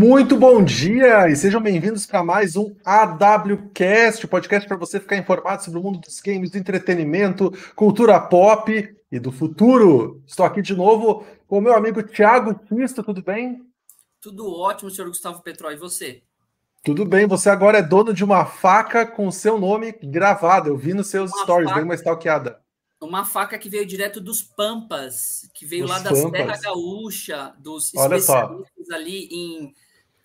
Muito bom dia e sejam bem-vindos para mais um AWCast, podcast para você ficar informado sobre o mundo dos games, do entretenimento, cultura pop e do futuro. Estou aqui de novo com o meu amigo Thiago Cristo, tudo bem? Tudo ótimo, senhor Gustavo Petró, e você? Tudo bem, você agora é dono de uma faca com seu nome gravado. Eu vi nos seus uma stories, faca, bem uma stalkeada. Uma faca que veio direto dos Pampas, que veio lá das terras gaúcha, dos Olha especialistas só. ali em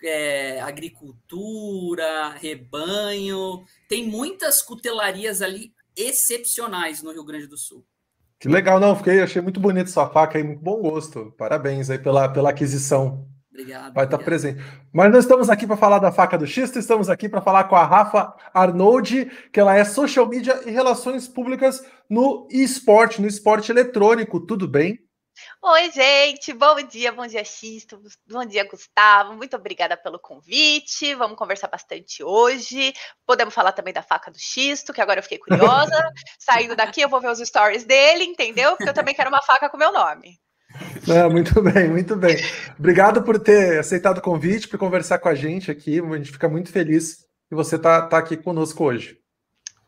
é, agricultura, rebanho. Tem muitas cutelarias ali excepcionais no Rio Grande do Sul. Que legal, não, fiquei, achei muito bonito sua faca aí, muito bom gosto. Parabéns aí pela, pela aquisição. Obrigado. Vai estar presente. Mas nós estamos aqui para falar da faca do Xisto, estamos aqui para falar com a Rafa Arnoldi, que ela é social media e relações públicas no esporte, no esporte eletrônico. Tudo bem? Oi, gente, bom dia, bom dia, Xisto, bom dia, Gustavo. Muito obrigada pelo convite. Vamos conversar bastante hoje. Podemos falar também da faca do Xisto, que agora eu fiquei curiosa. Saindo daqui, eu vou ver os stories dele, entendeu? Porque eu também quero uma faca com meu nome. É, muito bem, muito bem. Obrigado por ter aceitado o convite, por conversar com a gente aqui. A gente fica muito feliz que você está tá aqui conosco hoje.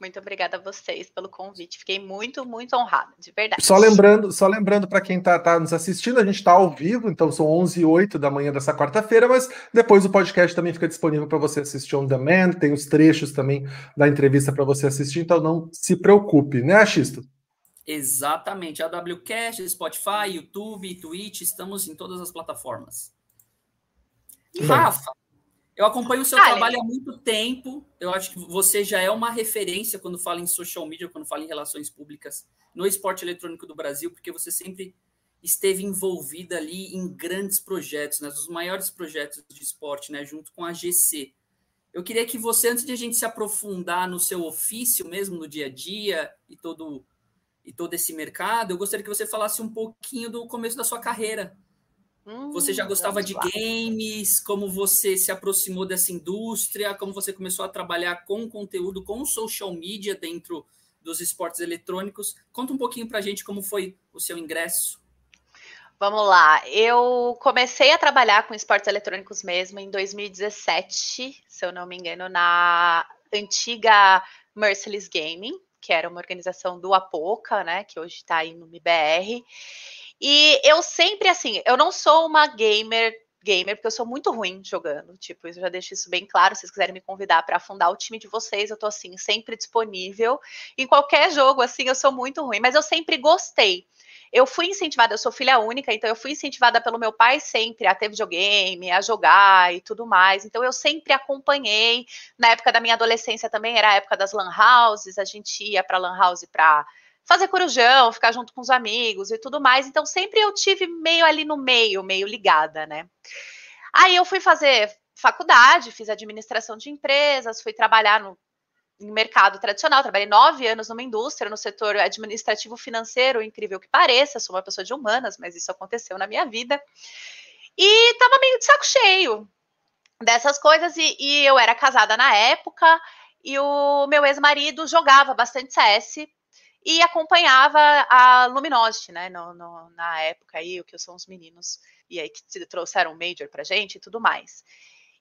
Muito obrigada a vocês pelo convite. Fiquei muito, muito honrada, de verdade. Só lembrando, só lembrando para quem está tá nos assistindo, a gente está ao vivo, então são 11 e 08 da manhã dessa quarta-feira, mas depois o podcast também fica disponível para você assistir on demand, tem os trechos também da entrevista para você assistir, então não se preocupe, né, Axisto? Exatamente. A WCast, Spotify, YouTube, Twitch, estamos em todas as plataformas. Bem. Rafa, eu acompanho o seu trabalho há muito tempo. Eu acho que você já é uma referência quando fala em social media, quando fala em relações públicas no esporte eletrônico do Brasil, porque você sempre esteve envolvida ali em grandes projetos, né, os maiores projetos de esporte, né, junto com a GC. Eu queria que você, antes de a gente se aprofundar no seu ofício mesmo, no dia a dia e todo e todo esse mercado, eu gostaria que você falasse um pouquinho do começo da sua carreira. Hum, você já gostava de games? Como você se aproximou dessa indústria? Como você começou a trabalhar com conteúdo, com social media dentro dos esportes eletrônicos? Conta um pouquinho para a gente como foi o seu ingresso. Vamos lá. Eu comecei a trabalhar com esportes eletrônicos mesmo em 2017, se eu não me engano, na antiga Merciless Gaming que era uma organização do Apoca, né, que hoje está aí no MBR. E eu sempre, assim, eu não sou uma gamer gamer, porque eu sou muito ruim jogando. Tipo, eu já deixo isso bem claro. Se vocês quiserem me convidar para fundar o time de vocês, eu tô assim, sempre disponível. Em qualquer jogo, assim, eu sou muito ruim, mas eu sempre gostei. Eu fui incentivada, eu sou filha única, então eu fui incentivada pelo meu pai sempre a ter videogame, a jogar e tudo mais. Então eu sempre acompanhei. Na época da minha adolescência também era a época das lan houses, a gente ia para lan house para fazer corujão, ficar junto com os amigos e tudo mais. Então sempre eu tive meio ali no meio, meio ligada, né? Aí eu fui fazer faculdade, fiz administração de empresas, fui trabalhar no mercado tradicional, trabalhei nove anos numa indústria, no setor administrativo financeiro, incrível que pareça, sou uma pessoa de humanas, mas isso aconteceu na minha vida. E estava meio de saco cheio dessas coisas, e, e eu era casada na época, e o meu ex-marido jogava bastante CS e acompanhava a Luminosity, né, no, no, na época aí, o que são os meninos, e aí que trouxeram o Major pra gente e tudo mais.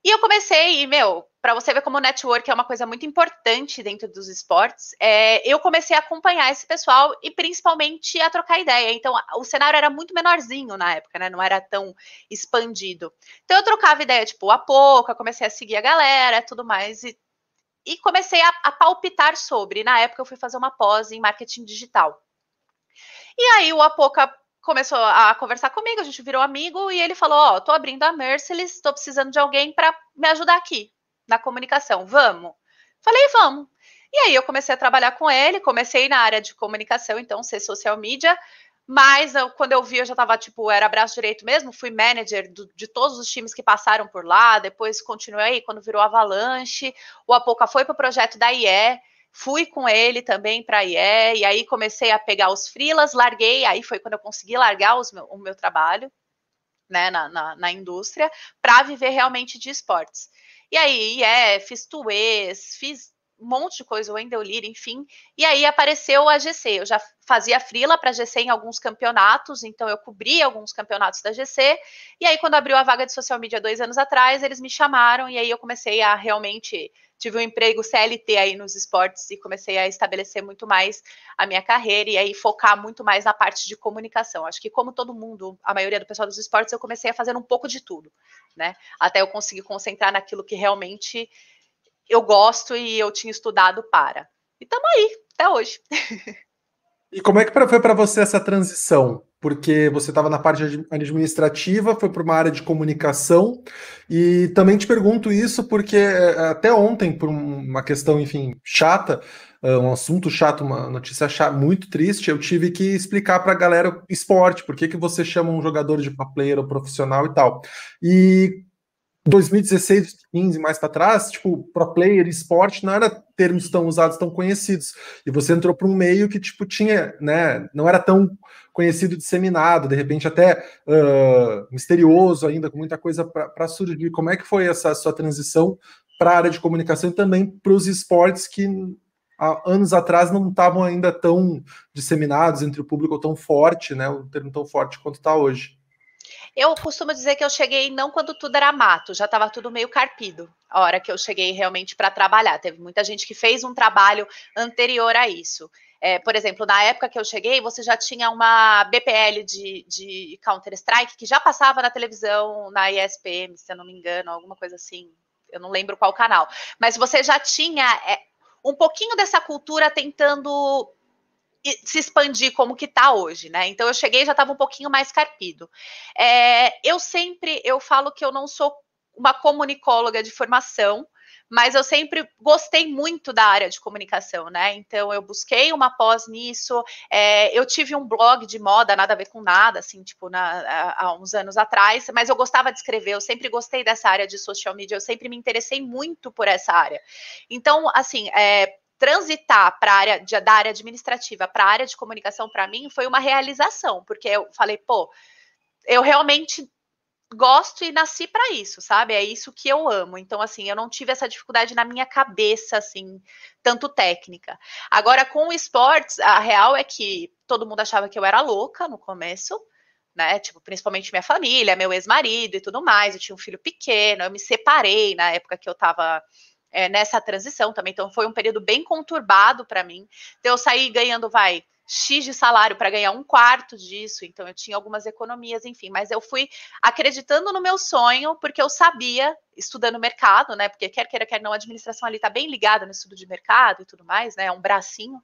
E eu comecei, e, meu, para você ver como o network é uma coisa muito importante dentro dos esportes, é, eu comecei a acompanhar esse pessoal e principalmente a trocar ideia. Então, o cenário era muito menorzinho na época, né? Não era tão expandido. Então, eu trocava ideia, tipo, a pouco, comecei a seguir a galera, tudo mais, e, e comecei a, a palpitar sobre. Na época, eu fui fazer uma pós em marketing digital. E aí, o Apoca começou a conversar comigo, a gente virou amigo e ele falou: Ó, oh, tô abrindo a Merciless, tô precisando de alguém para me ajudar aqui na comunicação. Vamos? Falei, vamos. E aí eu comecei a trabalhar com ele, comecei na área de comunicação, então ser social media, mas eu, quando eu vi, eu já estava tipo, era braço direito mesmo, fui manager do, de todos os times que passaram por lá, depois continuei quando virou Avalanche, o Apoca foi para o projeto da IE, Fui com ele também para a IE, e aí comecei a pegar os frilas, larguei, aí foi quando eu consegui largar meu, o meu trabalho né, na, na, na indústria para viver realmente de esportes. E aí, IE, fiz tuês, fiz um monte de coisa, o Wendell Lear, enfim. E aí apareceu a GC. Eu já fazia frila para a GC em alguns campeonatos, então eu cobria alguns campeonatos da GC. E aí, quando abriu a vaga de social media dois anos atrás, eles me chamaram e aí eu comecei a realmente tive um emprego CLT aí nos esportes e comecei a estabelecer muito mais a minha carreira e aí focar muito mais na parte de comunicação. Acho que como todo mundo, a maioria do pessoal dos esportes, eu comecei a fazer um pouco de tudo, né? Até eu conseguir concentrar naquilo que realmente eu gosto e eu tinha estudado para. E estamos aí, até hoje. E como é que foi para você essa transição? Porque você estava na parte administrativa, foi para uma área de comunicação, e também te pergunto isso porque é, até ontem, por uma questão, enfim, chata, é, um assunto chato, uma notícia chata, muito triste, eu tive que explicar para a galera esporte, por que, que você chama um jogador de player ou profissional e tal. E 2016, 15 mais para trás, tipo, pro player, esporte não era termos tão usados, tão conhecidos. E você entrou para um meio que tipo tinha, né, não era tão conhecido, disseminado, de repente até uh, misterioso ainda, com muita coisa para surgir. Como é que foi essa sua transição para a área de comunicação e também para os esportes que há anos atrás não estavam ainda tão disseminados entre o público tão forte, né, o termo tão forte quanto está hoje? Eu costumo dizer que eu cheguei não quando tudo era mato, já estava tudo meio carpido, a hora que eu cheguei realmente para trabalhar. Teve muita gente que fez um trabalho anterior a isso. É, por exemplo, na época que eu cheguei, você já tinha uma BPL de, de Counter-Strike que já passava na televisão, na ESPM, se eu não me engano, alguma coisa assim. Eu não lembro qual canal. Mas você já tinha é, um pouquinho dessa cultura tentando se expandir como que tá hoje, né? Então eu cheguei e já estava um pouquinho mais carpido. É, eu sempre eu falo que eu não sou uma comunicóloga de formação, mas eu sempre gostei muito da área de comunicação, né? Então eu busquei uma pós nisso. É, eu tive um blog de moda, nada a ver com nada, assim, tipo, na, há uns anos atrás, mas eu gostava de escrever, eu sempre gostei dessa área de social media, eu sempre me interessei muito por essa área. Então, assim, é, transitar para área de, da área administrativa para a área de comunicação para mim foi uma realização, porque eu falei, pô, eu realmente gosto e nasci para isso, sabe? É isso que eu amo. Então, assim, eu não tive essa dificuldade na minha cabeça, assim, tanto técnica. Agora, com o esportes, a real é que todo mundo achava que eu era louca no começo, né? Tipo, principalmente minha família, meu ex-marido e tudo mais. Eu tinha um filho pequeno, eu me separei na época que eu tava é, nessa transição também. Então, foi um período bem conturbado para mim. Então, eu saí ganhando, vai, X de salário para ganhar um quarto disso, então eu tinha algumas economias, enfim, mas eu fui acreditando no meu sonho, porque eu sabia, estudando mercado, né? Porque quer queira, quer não, a administração ali está bem ligada no estudo de mercado e tudo mais, né? É um bracinho,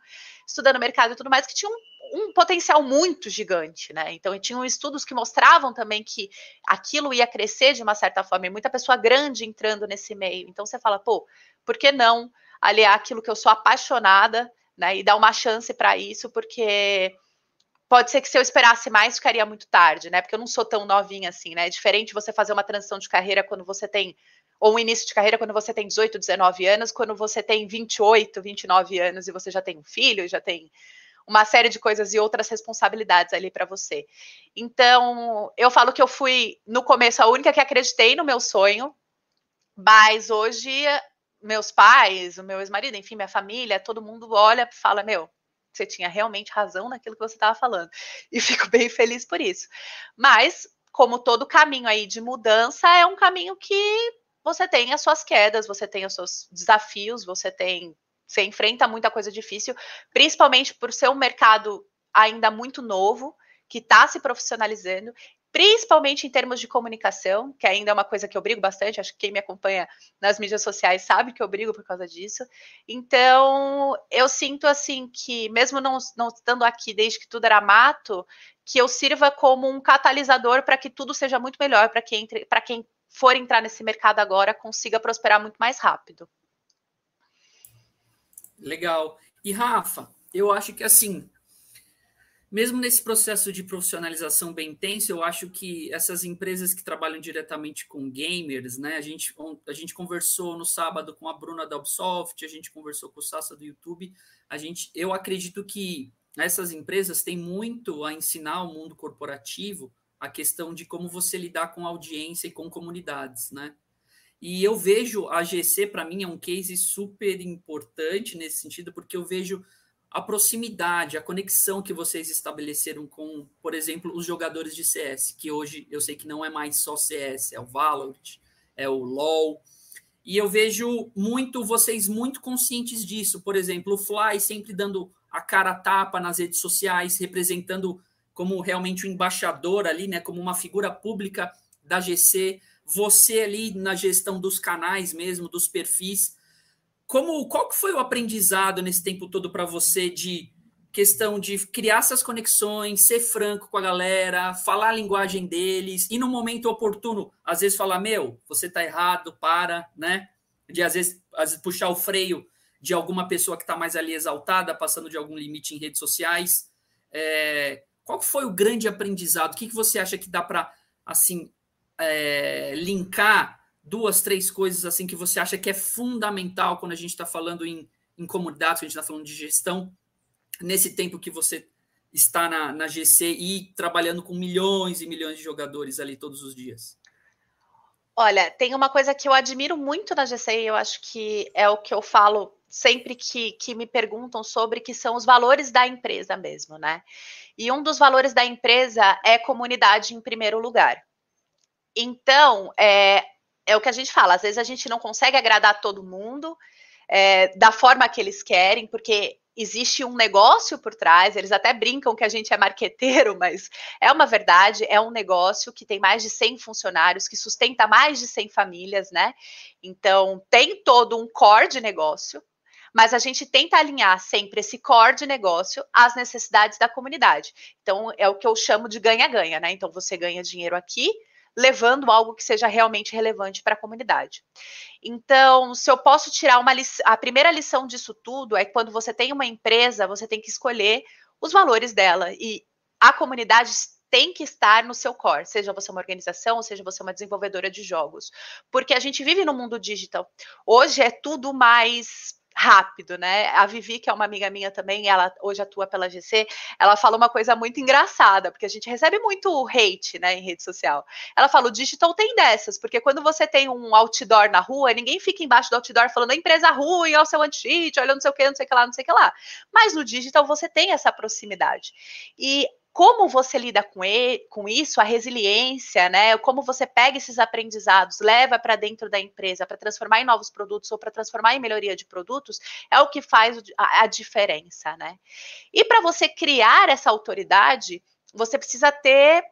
estudando mercado e tudo mais, que tinha um, um potencial muito gigante, né? Então, tinham estudos que mostravam também que aquilo ia crescer de uma certa forma, e muita pessoa grande entrando nesse meio. Então, você fala, pô, por que não aliar aquilo que eu sou apaixonada? né? E dar uma chance para isso, porque pode ser que se eu esperasse mais, ficaria muito tarde, né? Porque eu não sou tão novinha assim, né? É diferente você fazer uma transição de carreira quando você tem ou um início de carreira quando você tem 18, 19 anos, quando você tem 28, 29 anos e você já tem um filho, já tem uma série de coisas e outras responsabilidades ali para você. Então, eu falo que eu fui no começo a única que acreditei no meu sonho, mas hoje meus pais, o meu ex-marido, enfim, minha família, todo mundo olha e fala: Meu, você tinha realmente razão naquilo que você estava falando. E fico bem feliz por isso. Mas, como todo caminho aí de mudança, é um caminho que você tem as suas quedas, você tem os seus desafios, você tem. Você enfrenta muita coisa difícil, principalmente por ser um mercado ainda muito novo, que está se profissionalizando principalmente em termos de comunicação, que ainda é uma coisa que eu brigo bastante, acho que quem me acompanha nas mídias sociais sabe que eu brigo por causa disso. Então, eu sinto assim que, mesmo não, não estando aqui desde que tudo era mato, que eu sirva como um catalisador para que tudo seja muito melhor, para quem, quem for entrar nesse mercado agora consiga prosperar muito mais rápido. Legal. E Rafa, eu acho que assim, mesmo nesse processo de profissionalização bem intenso, eu acho que essas empresas que trabalham diretamente com gamers, né? A gente, a gente conversou no sábado com a Bruna da Ubisoft, a gente conversou com o Sassa do YouTube. A gente, eu acredito que essas empresas têm muito a ensinar ao mundo corporativo a questão de como você lidar com audiência e com comunidades, né? E eu vejo a GC, para mim, é um case super importante nesse sentido, porque eu vejo a proximidade, a conexão que vocês estabeleceram com, por exemplo, os jogadores de CS, que hoje eu sei que não é mais só CS, é o Valorant, é o LoL. E eu vejo muito vocês muito conscientes disso. Por exemplo, o Fly sempre dando a cara tapa nas redes sociais, representando como realmente o um embaixador ali, né, como uma figura pública da GC, você ali na gestão dos canais mesmo, dos perfis. Como qual que foi o aprendizado nesse tempo todo para você de questão de criar essas conexões, ser franco com a galera, falar a linguagem deles e no momento oportuno, às vezes falar, meu, você tá errado, para, né? De às vezes, às vezes puxar o freio de alguma pessoa que está mais ali exaltada, passando de algum limite em redes sociais. É, qual foi o grande aprendizado? O que, que você acha que dá para assim é, linkar duas, três coisas assim que você acha que é fundamental quando a gente está falando em, em comunidades, quando a gente está falando de gestão, nesse tempo que você está na, na GC e trabalhando com milhões e milhões de jogadores ali todos os dias? Olha, tem uma coisa que eu admiro muito na GC e eu acho que é o que eu falo sempre que, que me perguntam sobre, que são os valores da empresa mesmo, né? E um dos valores da empresa é comunidade em primeiro lugar. Então, é, é o que a gente fala, às vezes a gente não consegue agradar todo mundo é, da forma que eles querem, porque existe um negócio por trás, eles até brincam que a gente é marqueteiro, mas é uma verdade, é um negócio que tem mais de 100 funcionários, que sustenta mais de 100 famílias, né? Então, tem todo um core de negócio, mas a gente tenta alinhar sempre esse core de negócio às necessidades da comunidade. Então, é o que eu chamo de ganha-ganha, né? Então, você ganha dinheiro aqui, levando algo que seja realmente relevante para a comunidade. Então, se eu posso tirar uma lição, a primeira lição disso tudo é que quando você tem uma empresa, você tem que escolher os valores dela e a comunidade tem que estar no seu core, seja você uma organização, seja você uma desenvolvedora de jogos, porque a gente vive no mundo digital. Hoje é tudo mais rápido, né? A Vivi, que é uma amiga minha também, ela hoje atua pela GC, ela fala uma coisa muito engraçada, porque a gente recebe muito hate, né, em rede social. Ela fala, o digital tem dessas, porque quando você tem um outdoor na rua, ninguém fica embaixo do outdoor falando, a empresa ruim, olha o seu anti-cheat, olha não sei o que, não sei o que lá, não sei o que lá. Mas no digital você tem essa proximidade. E como você lida com, ele, com isso, a resiliência, né? Como você pega esses aprendizados, leva para dentro da empresa para transformar em novos produtos ou para transformar em melhoria de produtos, é o que faz a, a diferença, né? E para você criar essa autoridade, você precisa ter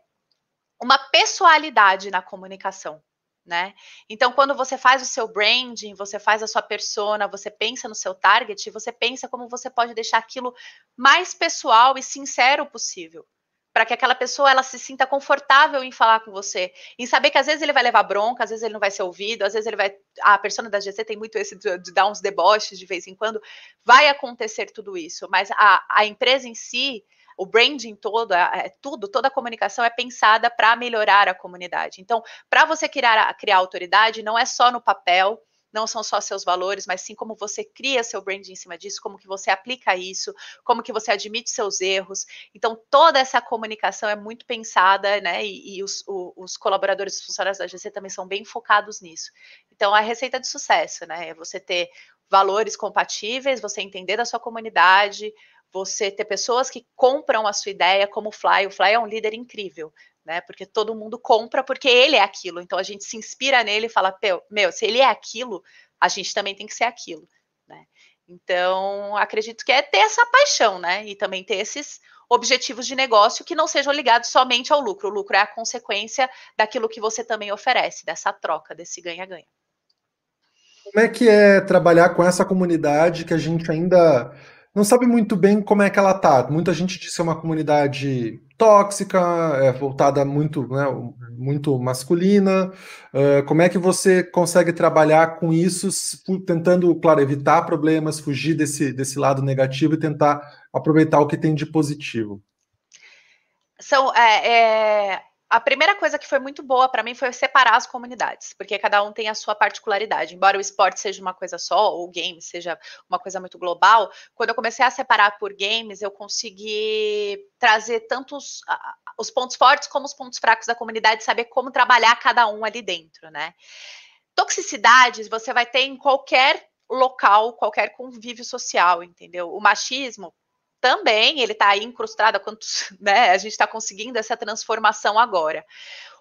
uma pessoalidade na comunicação. Né? Então, quando você faz o seu branding, você faz a sua persona, você pensa no seu target, você pensa como você pode deixar aquilo mais pessoal e sincero possível, para que aquela pessoa ela se sinta confortável em falar com você, em saber que às vezes ele vai levar bronca, às vezes ele não vai ser ouvido, às vezes ele vai, a persona da GC tem muito esse de, dar uns deboches de vez em quando, vai acontecer tudo isso, mas a, a empresa em si o branding todo, é, tudo, toda a comunicação é pensada para melhorar a comunidade. Então, para você criar, criar autoridade, não é só no papel, não são só seus valores, mas sim como você cria seu brand em cima disso, como que você aplica isso, como que você admite seus erros. Então, toda essa comunicação é muito pensada, né? E, e os, o, os, colaboradores, os funcionários da GC também são bem focados nisso. Então, a receita de sucesso, né? É você ter valores compatíveis, você entender da sua comunidade, você ter pessoas que compram a sua ideia, como o Fly. O Fly é um líder incrível, né? Porque todo mundo compra porque ele é aquilo. Então a gente se inspira nele e fala, meu, se ele é aquilo, a gente também tem que ser aquilo, né? Então, acredito que é ter essa paixão, né? E também ter esses objetivos de negócio que não sejam ligados somente ao lucro. O lucro é a consequência daquilo que você também oferece, dessa troca, desse ganha-ganha. Como é que é trabalhar com essa comunidade que a gente ainda não sabe muito bem como é que ela tá. Muita gente diz que é uma comunidade tóxica, é voltada muito, né, muito masculina. Uh, como é que você consegue trabalhar com isso, tentando, claro, evitar problemas, fugir desse, desse lado negativo e tentar aproveitar o que tem de positivo? São, é, é a primeira coisa que foi muito boa para mim foi separar as comunidades, porque cada um tem a sua particularidade. Embora o esporte seja uma coisa só, ou o game seja uma coisa muito global, quando eu comecei a separar por games, eu consegui trazer tanto os, os pontos fortes como os pontos fracos da comunidade, saber como trabalhar cada um ali dentro, né? toxicidades você vai ter em qualquer local, qualquer convívio social, entendeu? O machismo também, ele está aí incrustado, quantos, né? A gente está conseguindo essa transformação agora.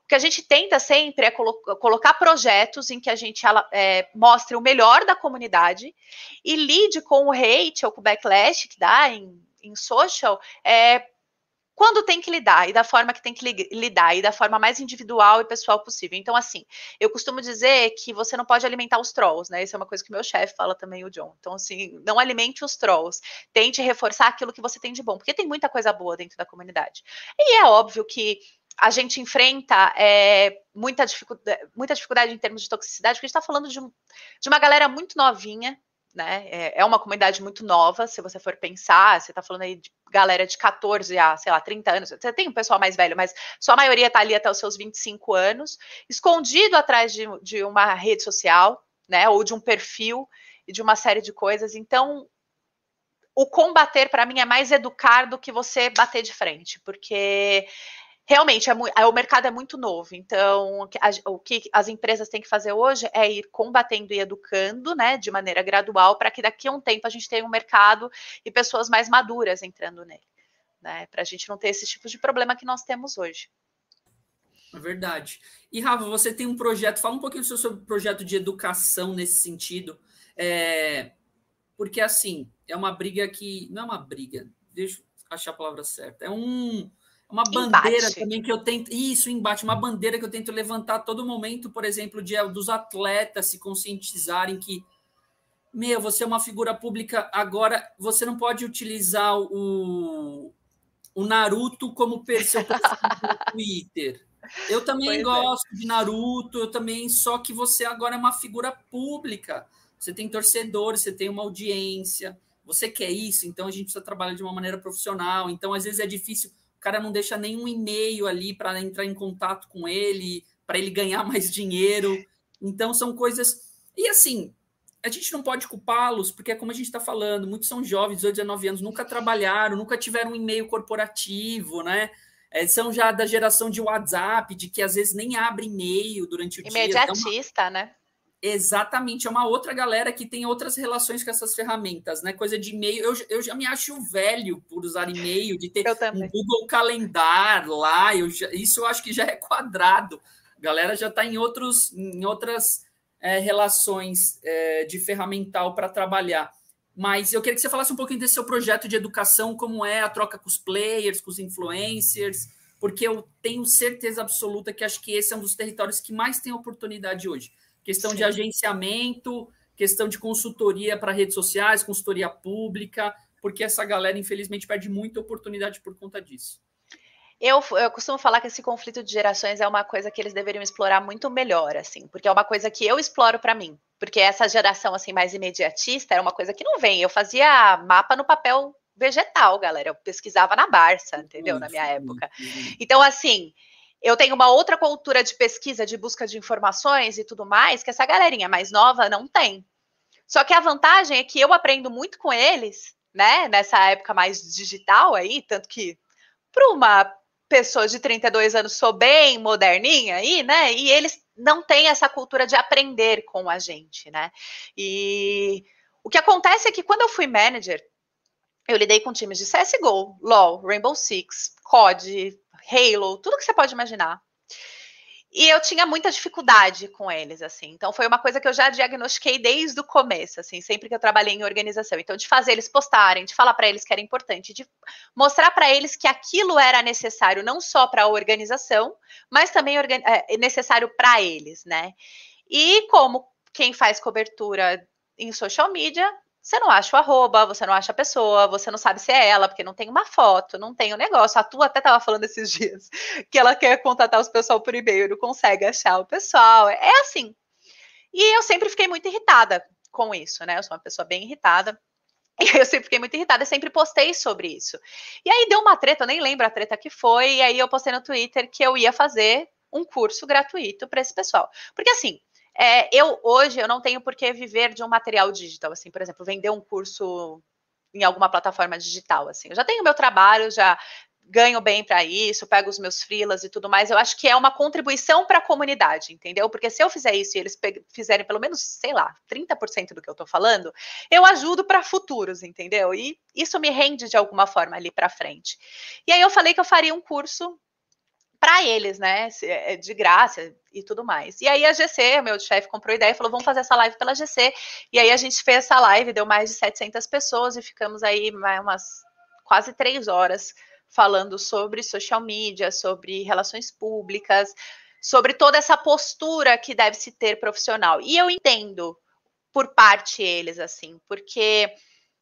O que a gente tenta sempre é colo colocar projetos em que a gente é, mostre o melhor da comunidade e lide com o hate ou com o backlash que dá em, em social é, quando tem que lidar e da forma que tem que lidar e da forma mais individual e pessoal possível. Então, assim, eu costumo dizer que você não pode alimentar os trolls, né? Isso é uma coisa que meu chefe fala também, o John. Então, assim, não alimente os trolls. Tente reforçar aquilo que você tem de bom, porque tem muita coisa boa dentro da comunidade. E é óbvio que a gente enfrenta é, muita, dificuldade, muita dificuldade em termos de toxicidade, porque a gente está falando de, de uma galera muito novinha, né? É, é, uma comunidade muito nova, se você for pensar, você está falando aí de galera de 14 a, sei lá, 30 anos. Você tem um pessoal mais velho, mas sua maioria está ali até os seus 25 anos, escondido atrás de, de uma rede social, né? Ou de um perfil e de uma série de coisas. Então, o combater para mim é mais educar do que você bater de frente, porque realmente é, é, o mercado é muito novo, então o que as empresas têm que fazer hoje é ir combatendo e educando, né, de maneira gradual, para que daqui a um tempo a gente tenha um mercado e pessoas mais maduras entrando nele, né, para a gente não ter esse tipo de problema que nós temos hoje. É verdade. E Rafa, você tem um projeto, fala um pouquinho sobre o projeto de educação nesse sentido, é, porque assim, é uma briga que, não é uma briga, deixa eu achar a palavra certa, é um uma bandeira embate. também que eu tento. Isso, embate, uma bandeira que eu tento levantar a todo momento, por exemplo, de, dos atletas se conscientizarem que, meu, você é uma figura pública, agora você não pode utilizar o, o Naruto como seu no Twitter. Eu também pois é. gosto é. de Naruto, eu também, só que você agora é uma figura pública. Você tem torcedores, você tem uma audiência. Você quer isso, então a gente precisa trabalhar de uma maneira profissional. Então, às vezes é difícil o cara não deixa nenhum e-mail ali para entrar em contato com ele, para ele ganhar mais dinheiro. Então, são coisas. E assim, a gente não pode culpá-los, porque é como a gente está falando, muitos são jovens, 18, 19 anos, nunca trabalharam, nunca tiveram um e-mail corporativo, né? É, são já da geração de WhatsApp, de que às vezes nem abre e-mail durante o Imediatista, dia. Imediatista, né? Exatamente, é uma outra galera que tem outras relações com essas ferramentas, né? Coisa de e-mail. Eu, eu já me acho velho por usar e-mail, de ter um Google Calendar lá. Eu já, isso eu acho que já é quadrado. A galera já está em, outros, em outras é, relações é, de ferramental para trabalhar. Mas eu queria que você falasse um pouquinho desse seu projeto de educação, como é a troca com os players, com os influencers, porque eu tenho certeza absoluta que acho que esse é um dos territórios que mais tem oportunidade hoje questão Sim. de agenciamento, questão de consultoria para redes sociais, consultoria pública, porque essa galera, infelizmente, perde muita oportunidade por conta disso. Eu, eu, costumo falar que esse conflito de gerações é uma coisa que eles deveriam explorar muito melhor, assim, porque é uma coisa que eu exploro para mim. Porque essa geração assim mais imediatista era uma coisa que não vem. Eu fazia mapa no papel vegetal, galera. Eu pesquisava na Barça, entendeu? Na minha época. Então, assim, eu tenho uma outra cultura de pesquisa, de busca de informações e tudo mais, que essa galerinha mais nova não tem. Só que a vantagem é que eu aprendo muito com eles, né, nessa época mais digital aí, tanto que para uma pessoa de 32 anos sou bem moderninha aí, né, e eles não têm essa cultura de aprender com a gente, né. E o que acontece é que quando eu fui manager, eu lidei com times de CSGO, LoL, Rainbow Six, COD, Halo, tudo que você pode imaginar. E eu tinha muita dificuldade com eles, assim. Então foi uma coisa que eu já diagnostiquei desde o começo, assim, sempre que eu trabalhei em organização. Então de fazer eles postarem, de falar para eles que era importante, de mostrar para eles que aquilo era necessário não só para a organização, mas também é, necessário para eles, né? E como quem faz cobertura em social media, você não acha o arroba, você não acha a pessoa, você não sabe se é ela, porque não tem uma foto, não tem o um negócio. A tua até estava falando esses dias que ela quer contatar os pessoal por e-mail, não consegue achar o pessoal. É assim. E eu sempre fiquei muito irritada com isso, né? Eu sou uma pessoa bem irritada. E eu sempre fiquei muito irritada, sempre postei sobre isso. E aí deu uma treta, eu nem lembro a treta que foi, e aí eu postei no Twitter que eu ia fazer um curso gratuito para esse pessoal. Porque assim, é, eu hoje eu não tenho por que viver de um material digital, assim, por exemplo, vender um curso em alguma plataforma digital, assim. Eu já tenho meu trabalho, já ganho bem para isso, pego os meus frilas e tudo mais. Eu acho que é uma contribuição para a comunidade, entendeu? Porque se eu fizer isso e eles fizerem pelo menos, sei lá, 30% do que eu estou falando, eu ajudo para futuros, entendeu? E isso me rende de alguma forma ali para frente. E aí eu falei que eu faria um curso para eles, né? É, de graça e tudo mais. E aí a GC, meu chefe, comprou ideia e falou: vamos fazer essa live pela GC. E aí a gente fez essa live, deu mais de 700 pessoas e ficamos aí umas quase três horas falando sobre social media, sobre relações públicas, sobre toda essa postura que deve se ter profissional. E eu entendo por parte eles, assim, porque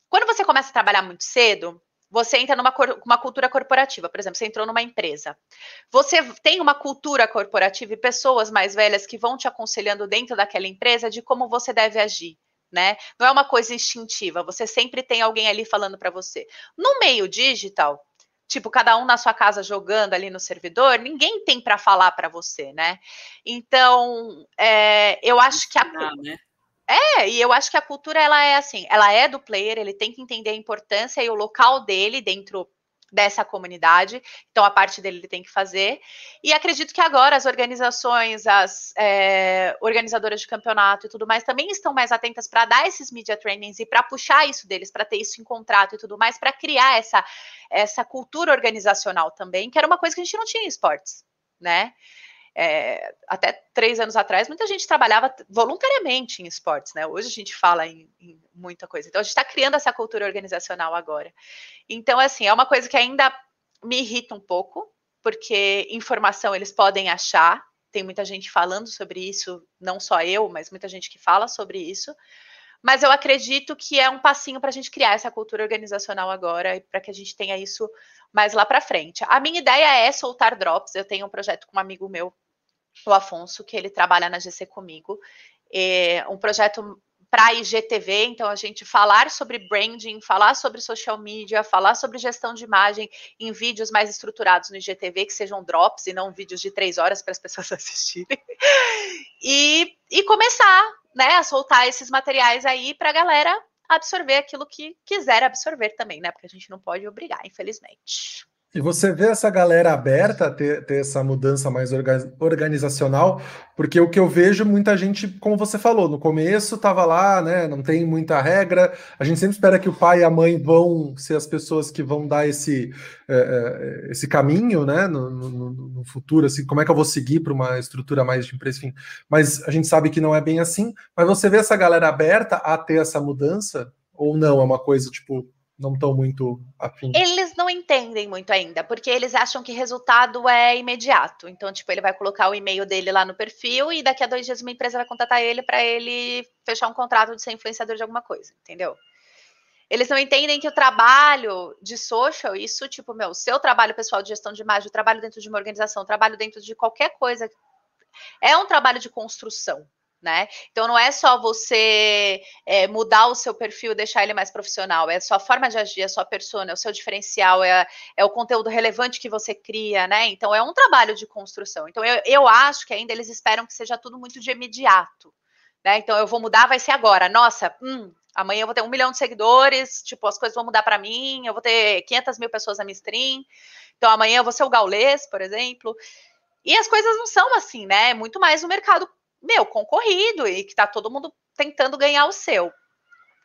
quando você começa a trabalhar muito cedo, você entra numa uma cultura corporativa, por exemplo, você entrou numa empresa. Você tem uma cultura corporativa e pessoas mais velhas que vão te aconselhando dentro daquela empresa de como você deve agir. Né? Não é uma coisa instintiva, você sempre tem alguém ali falando para você. No meio digital, tipo, cada um na sua casa jogando ali no servidor, ninguém tem para falar para você, né? Então, é, eu acho que a. É, e eu acho que a cultura ela é assim, ela é do player, ele tem que entender a importância e o local dele dentro dessa comunidade. Então, a parte dele ele tem que fazer. E acredito que agora as organizações, as é, organizadoras de campeonato e tudo mais, também estão mais atentas para dar esses media trainings e para puxar isso deles, para ter isso em contrato e tudo mais, para criar essa, essa cultura organizacional também, que era uma coisa que a gente não tinha em esportes, né? É, até três anos atrás, muita gente trabalhava voluntariamente em esportes, né? Hoje a gente fala em, em muita coisa. Então, a gente está criando essa cultura organizacional agora. Então, assim, é uma coisa que ainda me irrita um pouco, porque informação eles podem achar. Tem muita gente falando sobre isso, não só eu, mas muita gente que fala sobre isso. Mas eu acredito que é um passinho para a gente criar essa cultura organizacional agora e para que a gente tenha isso mais lá para frente. A minha ideia é soltar drops. Eu tenho um projeto com um amigo meu o Afonso, que ele trabalha na GC comigo. É um projeto para a IGTV, então a gente falar sobre branding, falar sobre social media, falar sobre gestão de imagem em vídeos mais estruturados no IGTV, que sejam drops e não vídeos de três horas para as pessoas assistirem. E, e começar né, a soltar esses materiais aí para a galera absorver aquilo que quiser absorver também, né? Porque a gente não pode obrigar, infelizmente. E você vê essa galera aberta a ter, ter essa mudança mais orga organizacional, porque o que eu vejo, muita gente, como você falou, no começo estava lá, né? Não tem muita regra. A gente sempre espera que o pai e a mãe vão ser as pessoas que vão dar esse, é, esse caminho, né? No, no, no, futuro, assim, como é que eu vou seguir para uma estrutura mais de empresa, enfim. Mas a gente sabe que não é bem assim. Mas você vê essa galera aberta a ter essa mudança, ou não? É uma coisa tipo não estão muito afim. Eles não entendem muito ainda, porque eles acham que resultado é imediato. Então, tipo, ele vai colocar o e-mail dele lá no perfil e daqui a dois dias uma empresa vai contatar ele para ele fechar um contrato de ser influenciador de alguma coisa, entendeu? Eles não entendem que o trabalho de social, isso, tipo, meu, seu trabalho pessoal de gestão de imagem, o trabalho dentro de uma organização, o trabalho dentro de qualquer coisa, é um trabalho de construção né? Então não é só você é, mudar o seu perfil, deixar ele mais profissional, é a sua forma de agir, a sua persona, é o seu diferencial, é, é o conteúdo relevante que você cria, né? Então é um trabalho de construção. Então eu, eu acho que ainda eles esperam que seja tudo muito de imediato. Né? Então eu vou mudar, vai ser agora. Nossa, hum, amanhã eu vou ter um milhão de seguidores, tipo, as coisas vão mudar para mim, eu vou ter 500 mil pessoas na minha stream, então amanhã eu vou ser o gaulês, por exemplo. E as coisas não são assim, né? É muito mais o mercado meu, concorrido e que tá todo mundo tentando ganhar o seu.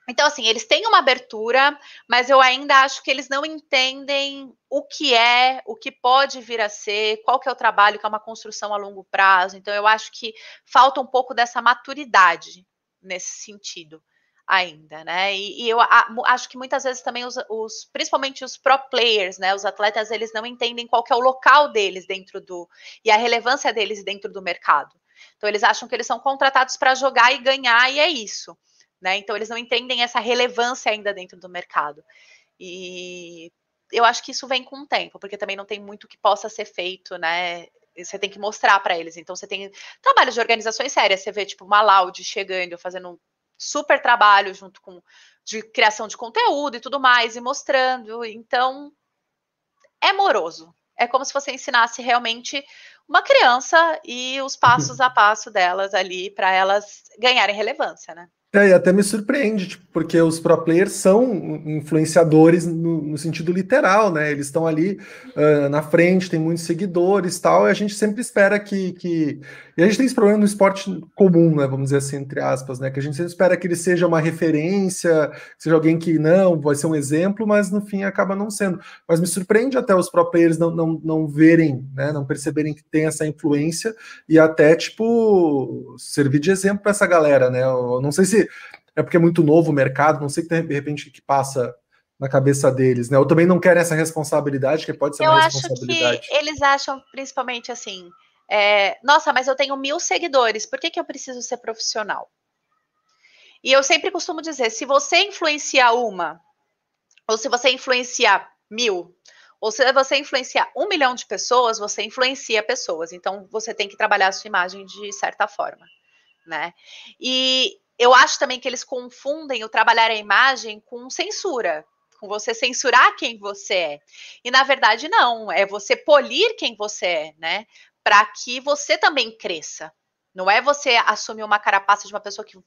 Então, assim, eles têm uma abertura, mas eu ainda acho que eles não entendem o que é, o que pode vir a ser, qual que é o trabalho, que é uma construção a longo prazo. Então, eu acho que falta um pouco dessa maturidade nesse sentido ainda, né? E, e eu a, acho que muitas vezes também os, os, principalmente os pro players, né? Os atletas, eles não entendem qual que é o local deles dentro do e a relevância deles dentro do mercado. Então, eles acham que eles são contratados para jogar e ganhar, e é isso. Né? Então, eles não entendem essa relevância ainda dentro do mercado. E eu acho que isso vem com o tempo, porque também não tem muito que possa ser feito, né? Você tem que mostrar para eles. Então, você tem trabalho de organizações sérias. Você vê, tipo, uma Loud chegando, fazendo um super trabalho junto com de criação de conteúdo e tudo mais, e mostrando. Então, é moroso. É como se você ensinasse realmente uma criança e os passos a passo delas ali para elas ganharem relevância, né? É, e até me surpreende, tipo, porque os pro players são influenciadores no, no sentido literal, né? Eles estão ali uh, na frente, tem muitos seguidores tal, e a gente sempre espera que, que. E a gente tem esse problema no esporte comum, né? Vamos dizer assim, entre aspas, né? Que a gente sempre espera que ele seja uma referência, seja alguém que não, vai ser um exemplo, mas no fim acaba não sendo. Mas me surpreende até os pro players não, não, não verem, né? Não perceberem que tem essa influência e até, tipo, servir de exemplo para essa galera, né? Eu não sei se é porque é muito novo o mercado, não sei que de repente que passa na cabeça deles, né? Ou também não querem essa responsabilidade, que pode ser eu uma responsabilidade. Acho que eles acham, principalmente assim, é, nossa, mas eu tenho mil seguidores, por que, que eu preciso ser profissional? E eu sempre costumo dizer, se você influencia uma, ou se você influencia mil, ou se você influenciar um milhão de pessoas, você influencia pessoas. Então, você tem que trabalhar a sua imagem de certa forma, né? E eu acho também que eles confundem o trabalhar a imagem com censura, com você censurar quem você é. E na verdade não, é você polir quem você é, né? Para que você também cresça. Não é você assumir uma carapaça de uma pessoa que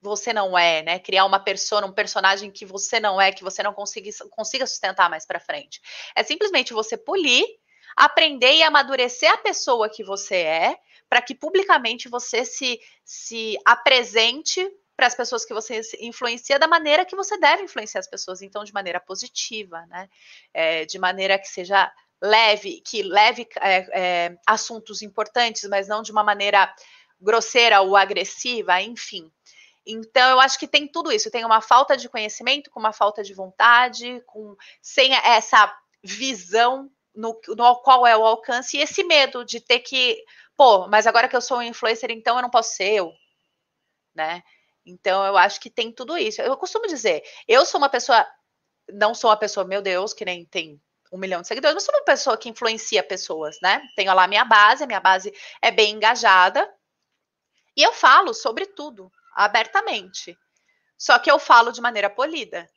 você não é, né? Criar uma persona, um personagem que você não é, que você não consiga, consiga sustentar mais para frente. É simplesmente você polir, aprender e amadurecer a pessoa que você é para que publicamente você se, se apresente para as pessoas que você influencia da maneira que você deve influenciar as pessoas, então de maneira positiva, né? É, de maneira que seja leve, que leve é, é, assuntos importantes, mas não de uma maneira grosseira ou agressiva, enfim. Então, eu acho que tem tudo isso. Tem uma falta de conhecimento, com uma falta de vontade, com sem essa visão no, no qual é o alcance e esse medo de ter que pô, mas agora que eu sou um influencer, então eu não posso ser eu, né? Então eu acho que tem tudo isso. Eu costumo dizer, eu sou uma pessoa, não sou uma pessoa, meu Deus, que nem tem um milhão de seguidores, mas sou uma pessoa que influencia pessoas, né? Tenho lá minha base, a minha base é bem engajada. E eu falo sobre tudo, abertamente. Só que eu falo de maneira polida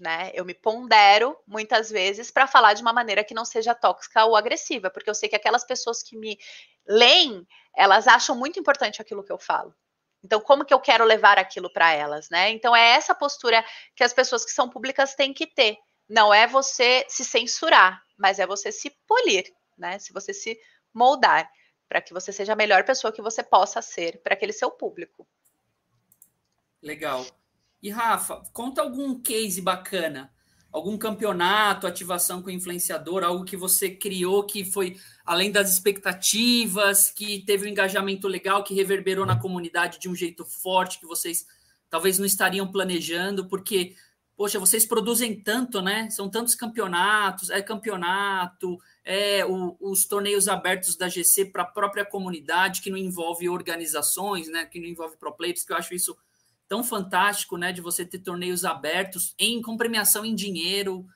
né? Eu me pondero muitas vezes para falar de uma maneira que não seja tóxica ou agressiva, porque eu sei que aquelas pessoas que me leem, elas acham muito importante aquilo que eu falo. Então, como que eu quero levar aquilo para elas, né? Então, é essa postura que as pessoas que são públicas têm que ter. Não é você se censurar, mas é você se polir, né? Se você se moldar para que você seja a melhor pessoa que você possa ser para aquele seu público. Legal. E Rafa, conta algum case bacana, algum campeonato, ativação com influenciador, algo que você criou que foi além das expectativas, que teve um engajamento legal, que reverberou na comunidade de um jeito forte que vocês talvez não estariam planejando, porque poxa, vocês produzem tanto, né? São tantos campeonatos, é campeonato, é o, os torneios abertos da GC para a própria comunidade, que não envolve organizações, né? Que não envolve pro players, que eu acho isso tão fantástico, né? De você ter torneios abertos em com premiação em dinheiro.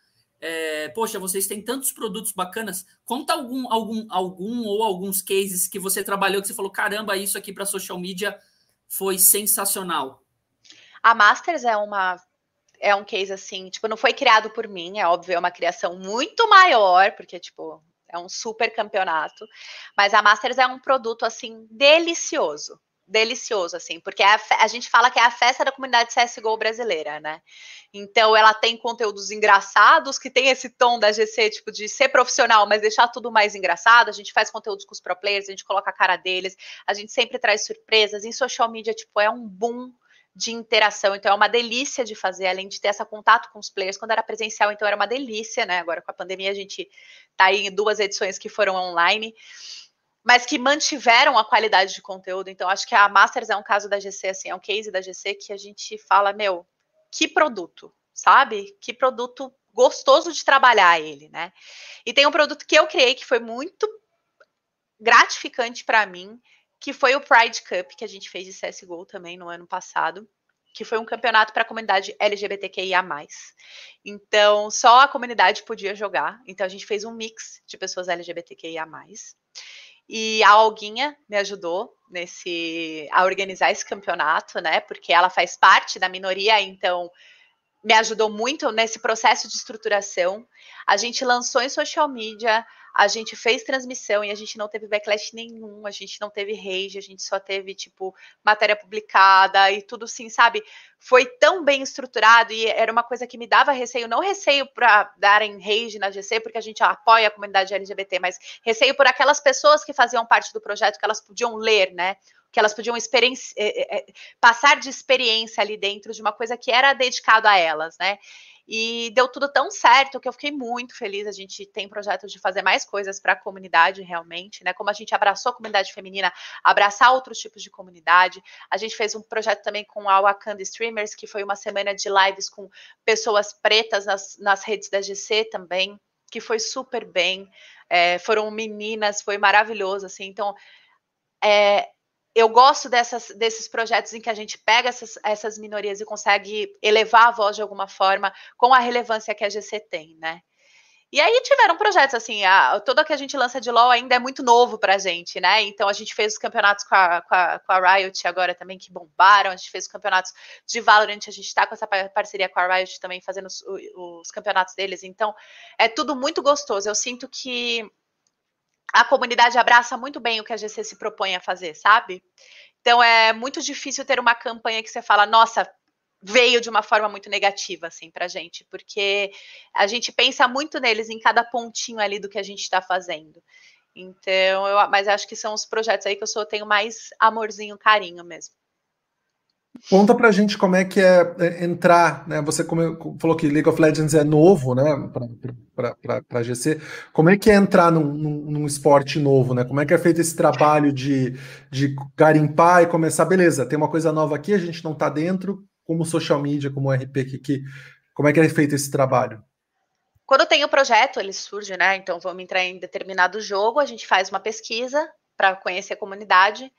É, poxa, vocês têm tantos produtos bacanas. Conta algum, algum, algum ou alguns cases que você trabalhou que você falou: caramba, isso aqui para social media foi sensacional. A Masters é uma é um case assim, tipo, não foi criado por mim, é óbvio, é uma criação muito maior, porque tipo, é um super campeonato, mas a Masters é um produto assim delicioso delicioso, assim, porque a, a, gente fala que é a festa da comunidade CSGO brasileira, né? Então ela tem conteúdos engraçados, que tem esse tom da GC, tipo, de ser profissional, mas deixar tudo mais engraçado. A gente faz conteúdos com os pro players, a gente coloca a cara deles, a gente sempre traz surpresas. Em social media, tipo, é um boom de interação, então é uma delícia de fazer, além de ter esse contato com os players. Quando era presencial, então era uma delícia, né? Agora com a pandemia a gente tá aí em duas edições que foram online mas que mantiveram a qualidade de conteúdo. Então, acho que a Masters é um caso da GC, assim, é um case da GC que a gente fala, meu, que produto, sabe? Que produto gostoso de trabalhar ele, né? E tem um produto que eu criei que foi muito gratificante para mim, que foi o Pride Cup, que a gente fez de CSGO também no ano passado, que foi um campeonato para a comunidade LGBTQIA+. Então, só a comunidade podia jogar. Então, a gente fez um mix de pessoas LGBTQIA+. E a Alguinha me ajudou nesse a organizar esse campeonato, né? Porque ela faz parte da minoria, então me ajudou muito nesse processo de estruturação. A gente lançou em social media, a gente fez transmissão e a gente não teve backlash nenhum, a gente não teve rage, a gente só teve, tipo, matéria publicada e tudo assim, sabe? Foi tão bem estruturado e era uma coisa que me dava receio, não receio para darem rage na GC, porque a gente apoia a comunidade LGBT, mas receio por aquelas pessoas que faziam parte do projeto, que elas podiam ler, né? que elas podiam é, é, passar de experiência ali dentro de uma coisa que era dedicado a elas, né? E deu tudo tão certo que eu fiquei muito feliz. A gente tem projetos de fazer mais coisas para a comunidade, realmente, né? Como a gente abraçou a comunidade feminina, abraçar outros tipos de comunidade. A gente fez um projeto também com a Wakanda Streamers, que foi uma semana de lives com pessoas pretas nas, nas redes da GC também, que foi super bem. É, foram meninas, foi maravilhoso, assim. Então, é, eu gosto dessas, desses projetos em que a gente pega essas, essas minorias e consegue elevar a voz de alguma forma com a relevância que a GC tem, né? E aí tiveram projetos assim, a, tudo que a gente lança de LoL ainda é muito novo pra gente, né? Então a gente fez os campeonatos com a, com a, com a Riot agora também, que bombaram, a gente fez os campeonatos de Valorant, a gente tá com essa parceria com a Riot também, fazendo os, os campeonatos deles, então é tudo muito gostoso. Eu sinto que a comunidade abraça muito bem o que a GC se propõe a fazer, sabe? Então é muito difícil ter uma campanha que você fala, nossa, veio de uma forma muito negativa, assim, pra gente, porque a gente pensa muito neles em cada pontinho ali do que a gente está fazendo. Então, eu, mas acho que são os projetos aí que eu sou, tenho mais amorzinho, carinho mesmo. Conta pra gente como é que é, é entrar, né? Você falou que League of Legends é novo, né? Para GC. Como é que é entrar num, num, esporte novo, né? Como é que é feito esse trabalho de, de garimpar e começar, beleza, tem uma coisa nova aqui, a gente não tá dentro, como social media, como RP, que, que, como é que é feito esse trabalho? Quando tem o projeto, ele surge, né? Então vamos entrar em determinado jogo, a gente faz uma pesquisa para conhecer a comunidade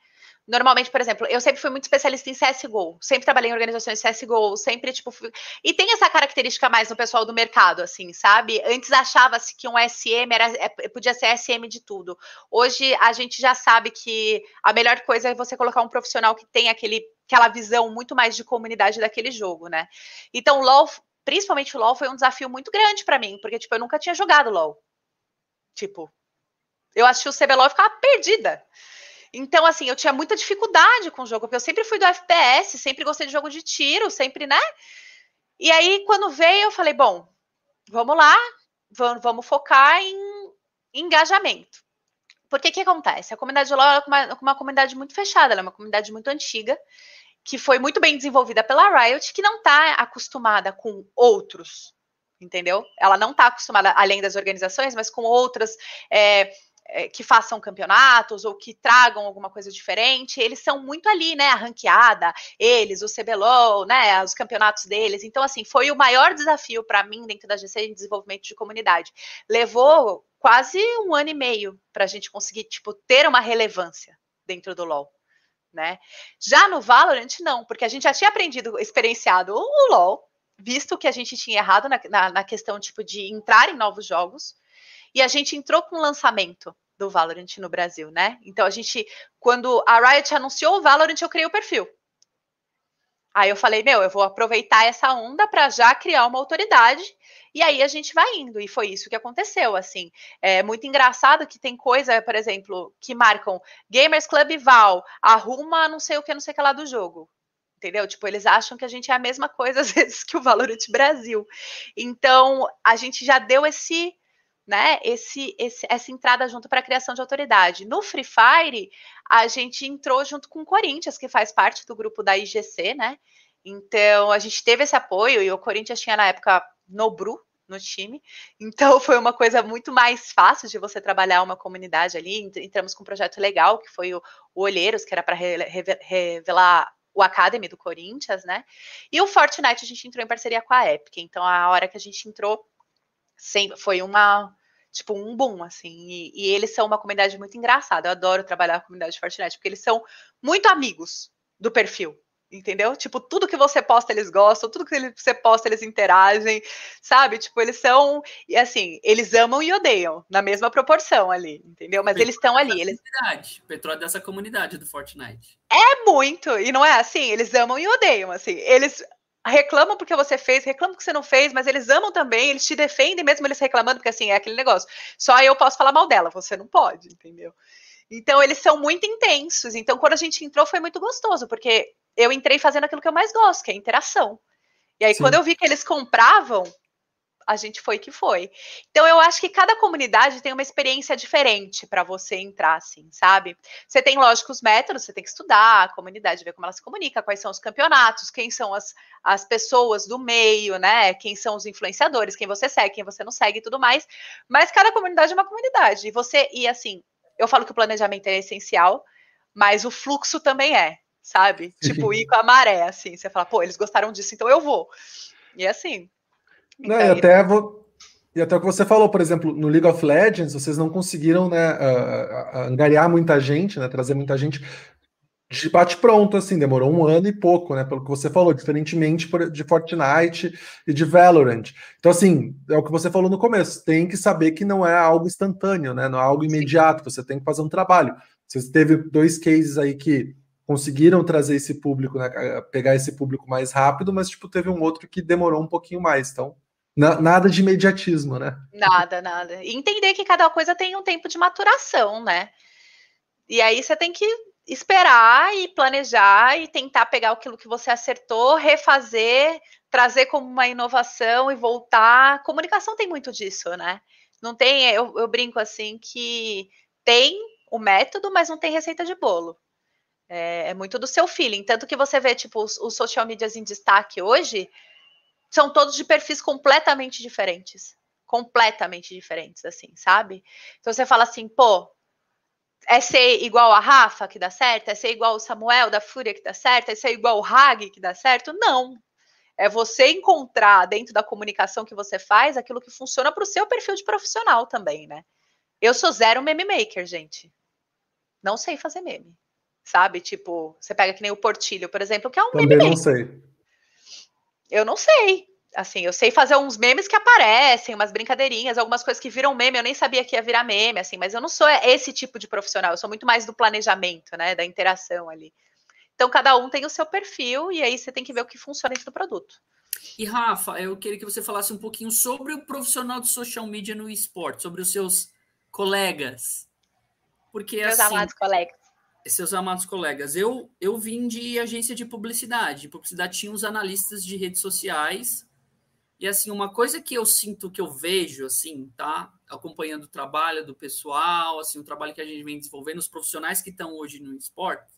Normalmente, por exemplo, eu sempre fui muito especialista em CSGO, sempre trabalhei em organizações CSGO, sempre, tipo, fui... e tem essa característica mais no pessoal do mercado, assim, sabe? Antes achava-se que um SM era, é, podia ser SM de tudo. Hoje a gente já sabe que a melhor coisa é você colocar um profissional que tem aquele, aquela visão muito mais de comunidade daquele jogo, né? Então, LoL, principalmente o LoL, foi um desafio muito grande para mim, porque, tipo, eu nunca tinha jogado LoL. Tipo, eu assisti o CBLOL e ficava perdida. Então, assim, eu tinha muita dificuldade com o jogo, porque eu sempre fui do FPS, sempre gostei de jogo de tiro, sempre, né? E aí, quando veio, eu falei, bom, vamos lá, vamos, vamos focar em engajamento. Porque que acontece? A comunidade de LoL é uma, uma comunidade muito fechada, ela é uma comunidade muito antiga, que foi muito bem desenvolvida pela Riot, que não está acostumada com outros, entendeu? Ela não está acostumada, além das organizações, mas com outras é, é, que façam campeonatos ou que tragam alguma coisa diferente, eles são muito ali, né? A ranqueada, eles, o CBLOL, né? Os campeonatos deles. Então, assim, foi o maior desafio para mim dentro da GC de desenvolvimento de comunidade. Levou quase um ano e meio para a gente conseguir, tipo, ter uma relevância dentro do LoL. Né? Já no Valorant, não, porque a gente já tinha aprendido, experienciado o LoL, visto que a gente tinha errado na, na, na questão tipo de entrar em novos jogos, e a gente entrou com o lançamento do Valorant no Brasil, né? Então a gente, quando a Riot anunciou o Valorant, eu criei o perfil. Aí eu falei, meu, eu vou aproveitar essa onda para já criar uma autoridade e aí a gente vai indo. E foi isso que aconteceu, assim. É muito engraçado que tem coisa, por exemplo, que marcam Gamers Club Val, arruma não sei o que, não sei o que lá do jogo. Entendeu? Tipo, eles acham que a gente é a mesma coisa às vezes que o Valorant Brasil. Então, a gente já deu esse né, esse, esse, essa entrada junto para a criação de autoridade. No Free Fire, a gente entrou junto com o Corinthians, que faz parte do grupo da IGC, né? Então, a gente teve esse apoio, e o Corinthians tinha na época Nobru no time, então foi uma coisa muito mais fácil de você trabalhar uma comunidade ali. Entramos com um projeto legal, que foi o, o Olheiros, que era para re, revelar o Academy do Corinthians, né? E o Fortnite a gente entrou em parceria com a Epic. Então, a hora que a gente entrou, foi uma tipo, um boom, assim. E, e, eles são uma comunidade muito engraçada. Eu adoro trabalhar com a comunidade de Fortnite, porque eles são muito amigos do perfil. Entendeu? Tipo, tudo que você posta eles gostam, tudo que você posta eles interagem, sabe? Tipo, eles são, e assim, eles amam e odeiam, na mesma proporção ali, entendeu? Mas eles estão ali. Eles... Comunidade. Petróleo dessa comunidade do Fortnite. É muito, e não é assim, eles amam e odeiam, assim. Eles reclamam porque você fez, reclamam porque você não fez, mas eles amam também, eles te defendem mesmo eles reclamando, porque assim, é aquele negócio. Só eu posso falar mal dela, você não pode, entendeu? Então, eles são muito intensos. Então, quando a gente entrou, foi muito gostoso, porque eu entrei fazendo aquilo que eu mais gosto, que é interação. E aí, Sim. quando eu vi que eles compravam, a gente foi que foi. Então, eu acho que cada comunidade tem uma experiência diferente para você entrar, assim, sabe? Você tem, lógico, os métodos, você tem que estudar a comunidade, ver como ela se comunica, quais são os campeonatos, quem são as, as pessoas do meio, né? Quem são os influenciadores, quem você segue, quem você não segue e tudo mais. Mas cada comunidade é uma comunidade. E você, e assim, eu falo que o planejamento é essencial, mas o fluxo também é, sabe? Tipo, ir com a maré, assim. Você fala, pô, eles gostaram disso, então eu vou. E assim. Não, e até vou. E até o que você falou, por exemplo, no League of Legends, vocês não conseguiram né, uh, angariar muita gente, né, trazer muita gente de bate-pronto, assim, demorou um ano e pouco, né? Pelo que você falou, diferentemente de Fortnite e de Valorant. Então, assim, é o que você falou no começo, tem que saber que não é algo instantâneo, né? Não é algo imediato, você tem que fazer um trabalho. Você teve dois cases aí que conseguiram trazer esse público, né? Pegar esse público mais rápido, mas, tipo, teve um outro que demorou um pouquinho mais. Então, nada de imediatismo, né? Nada, nada. E entender que cada coisa tem um tempo de maturação, né? E aí você tem que esperar e planejar e tentar pegar aquilo que você acertou, refazer, trazer como uma inovação e voltar. Comunicação tem muito disso, né? Não tem, eu, eu brinco assim que tem o método, mas não tem receita de bolo. É, é, muito do seu feeling. Tanto que você vê, tipo, os, os social medias em destaque hoje são todos de perfis completamente diferentes. Completamente diferentes, assim, sabe? Então você fala assim, pô, é ser igual a Rafa que dá certo? É ser igual o Samuel da Fúria que dá certo? É ser igual o Hag que dá certo? Não. É você encontrar dentro da comunicação que você faz aquilo que funciona para o seu perfil de profissional também, né? Eu sou zero meme maker, gente. Não sei fazer meme. Sabe? Tipo, você pega que nem o Portilho, por exemplo, que é um Também meme não sei. Eu não sei assim, eu sei fazer uns memes que aparecem, umas brincadeirinhas, algumas coisas que viram meme, eu nem sabia que ia virar meme, assim, mas eu não sou esse tipo de profissional, eu sou muito mais do planejamento, né, da interação ali. Então, cada um tem o seu perfil e aí você tem que ver o que funciona dentro do produto. E Rafa, eu queria que você falasse um pouquinho sobre o profissional de social media no esporte, sobre os seus colegas. Porque Meus assim, amados colegas. Seus amados colegas, eu eu vim de agência de publicidade. De publicidade tinha os analistas de redes sociais e assim, uma coisa que eu sinto, que eu vejo, assim, tá? Acompanhando o trabalho do pessoal, assim, o trabalho que a gente vem desenvolvendo, os profissionais que estão hoje no esporte,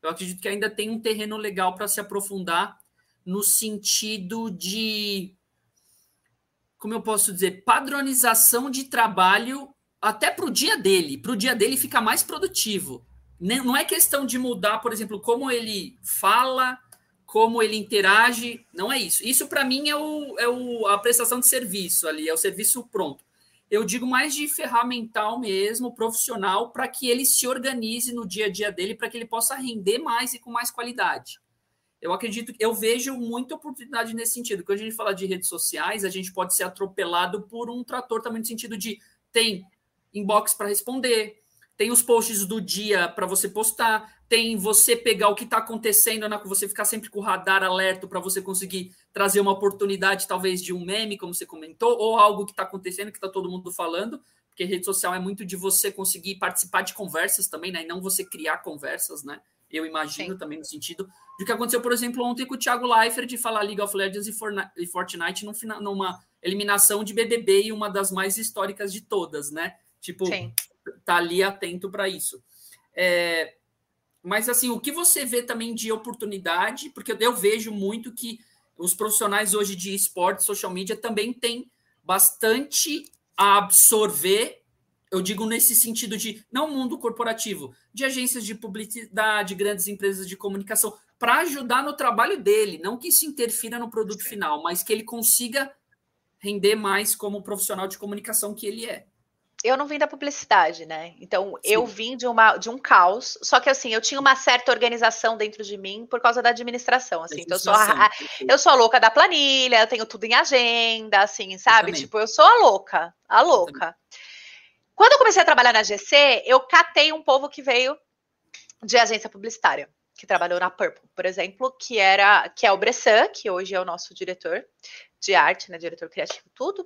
eu acredito que ainda tem um terreno legal para se aprofundar no sentido de, como eu posso dizer, padronização de trabalho até para o dia dele, para o dia dele ficar mais produtivo. Não é questão de mudar, por exemplo, como ele fala, como ele interage, não é isso. Isso para mim é, o, é o, a prestação de serviço ali, é o serviço pronto. Eu digo mais de ferramental mesmo, profissional, para que ele se organize no dia a dia dele, para que ele possa render mais e com mais qualidade. Eu acredito, eu vejo muita oportunidade nesse sentido. Quando a gente fala de redes sociais, a gente pode ser atropelado por um trator também no sentido de tem inbox para responder, tem os posts do dia para você postar, tem você pegar o que está acontecendo, né, você ficar sempre com o radar alerta para você conseguir trazer uma oportunidade, talvez, de um meme, como você comentou, ou algo que está acontecendo, que está todo mundo falando, porque rede social é muito de você conseguir participar de conversas também, né? E não você criar conversas, né? Eu imagino Sim. também no sentido do que aconteceu, por exemplo, ontem com o Thiago Leifert de falar League of Legends e Fortnite numa eliminação de BBB e uma das mais históricas de todas, né? Tipo, Sim. Tá ali atento para isso. É, mas assim, o que você vê também de oportunidade, porque eu vejo muito que os profissionais hoje de esporte, social media também têm bastante a absorver, eu digo nesse sentido de não mundo corporativo, de agências de publicidade, grandes empresas de comunicação, para ajudar no trabalho dele, não que isso interfira no produto final, mas que ele consiga render mais como profissional de comunicação que ele é eu não vim da publicidade, né? Então Sim. eu vim de, uma, de um caos. Só que assim, eu tinha uma certa organização dentro de mim por causa da administração. Assim, então eu sou, a, eu sou a louca da planilha, eu tenho tudo em agenda, assim, sabe? Tipo, eu sou a louca, a louca. Quando eu comecei a trabalhar na GC, eu catei um povo que veio de agência publicitária. que trabalhou na Purple, por exemplo, que era que é o Bressan, que hoje é o nosso diretor de arte, né, diretor criativo, tudo,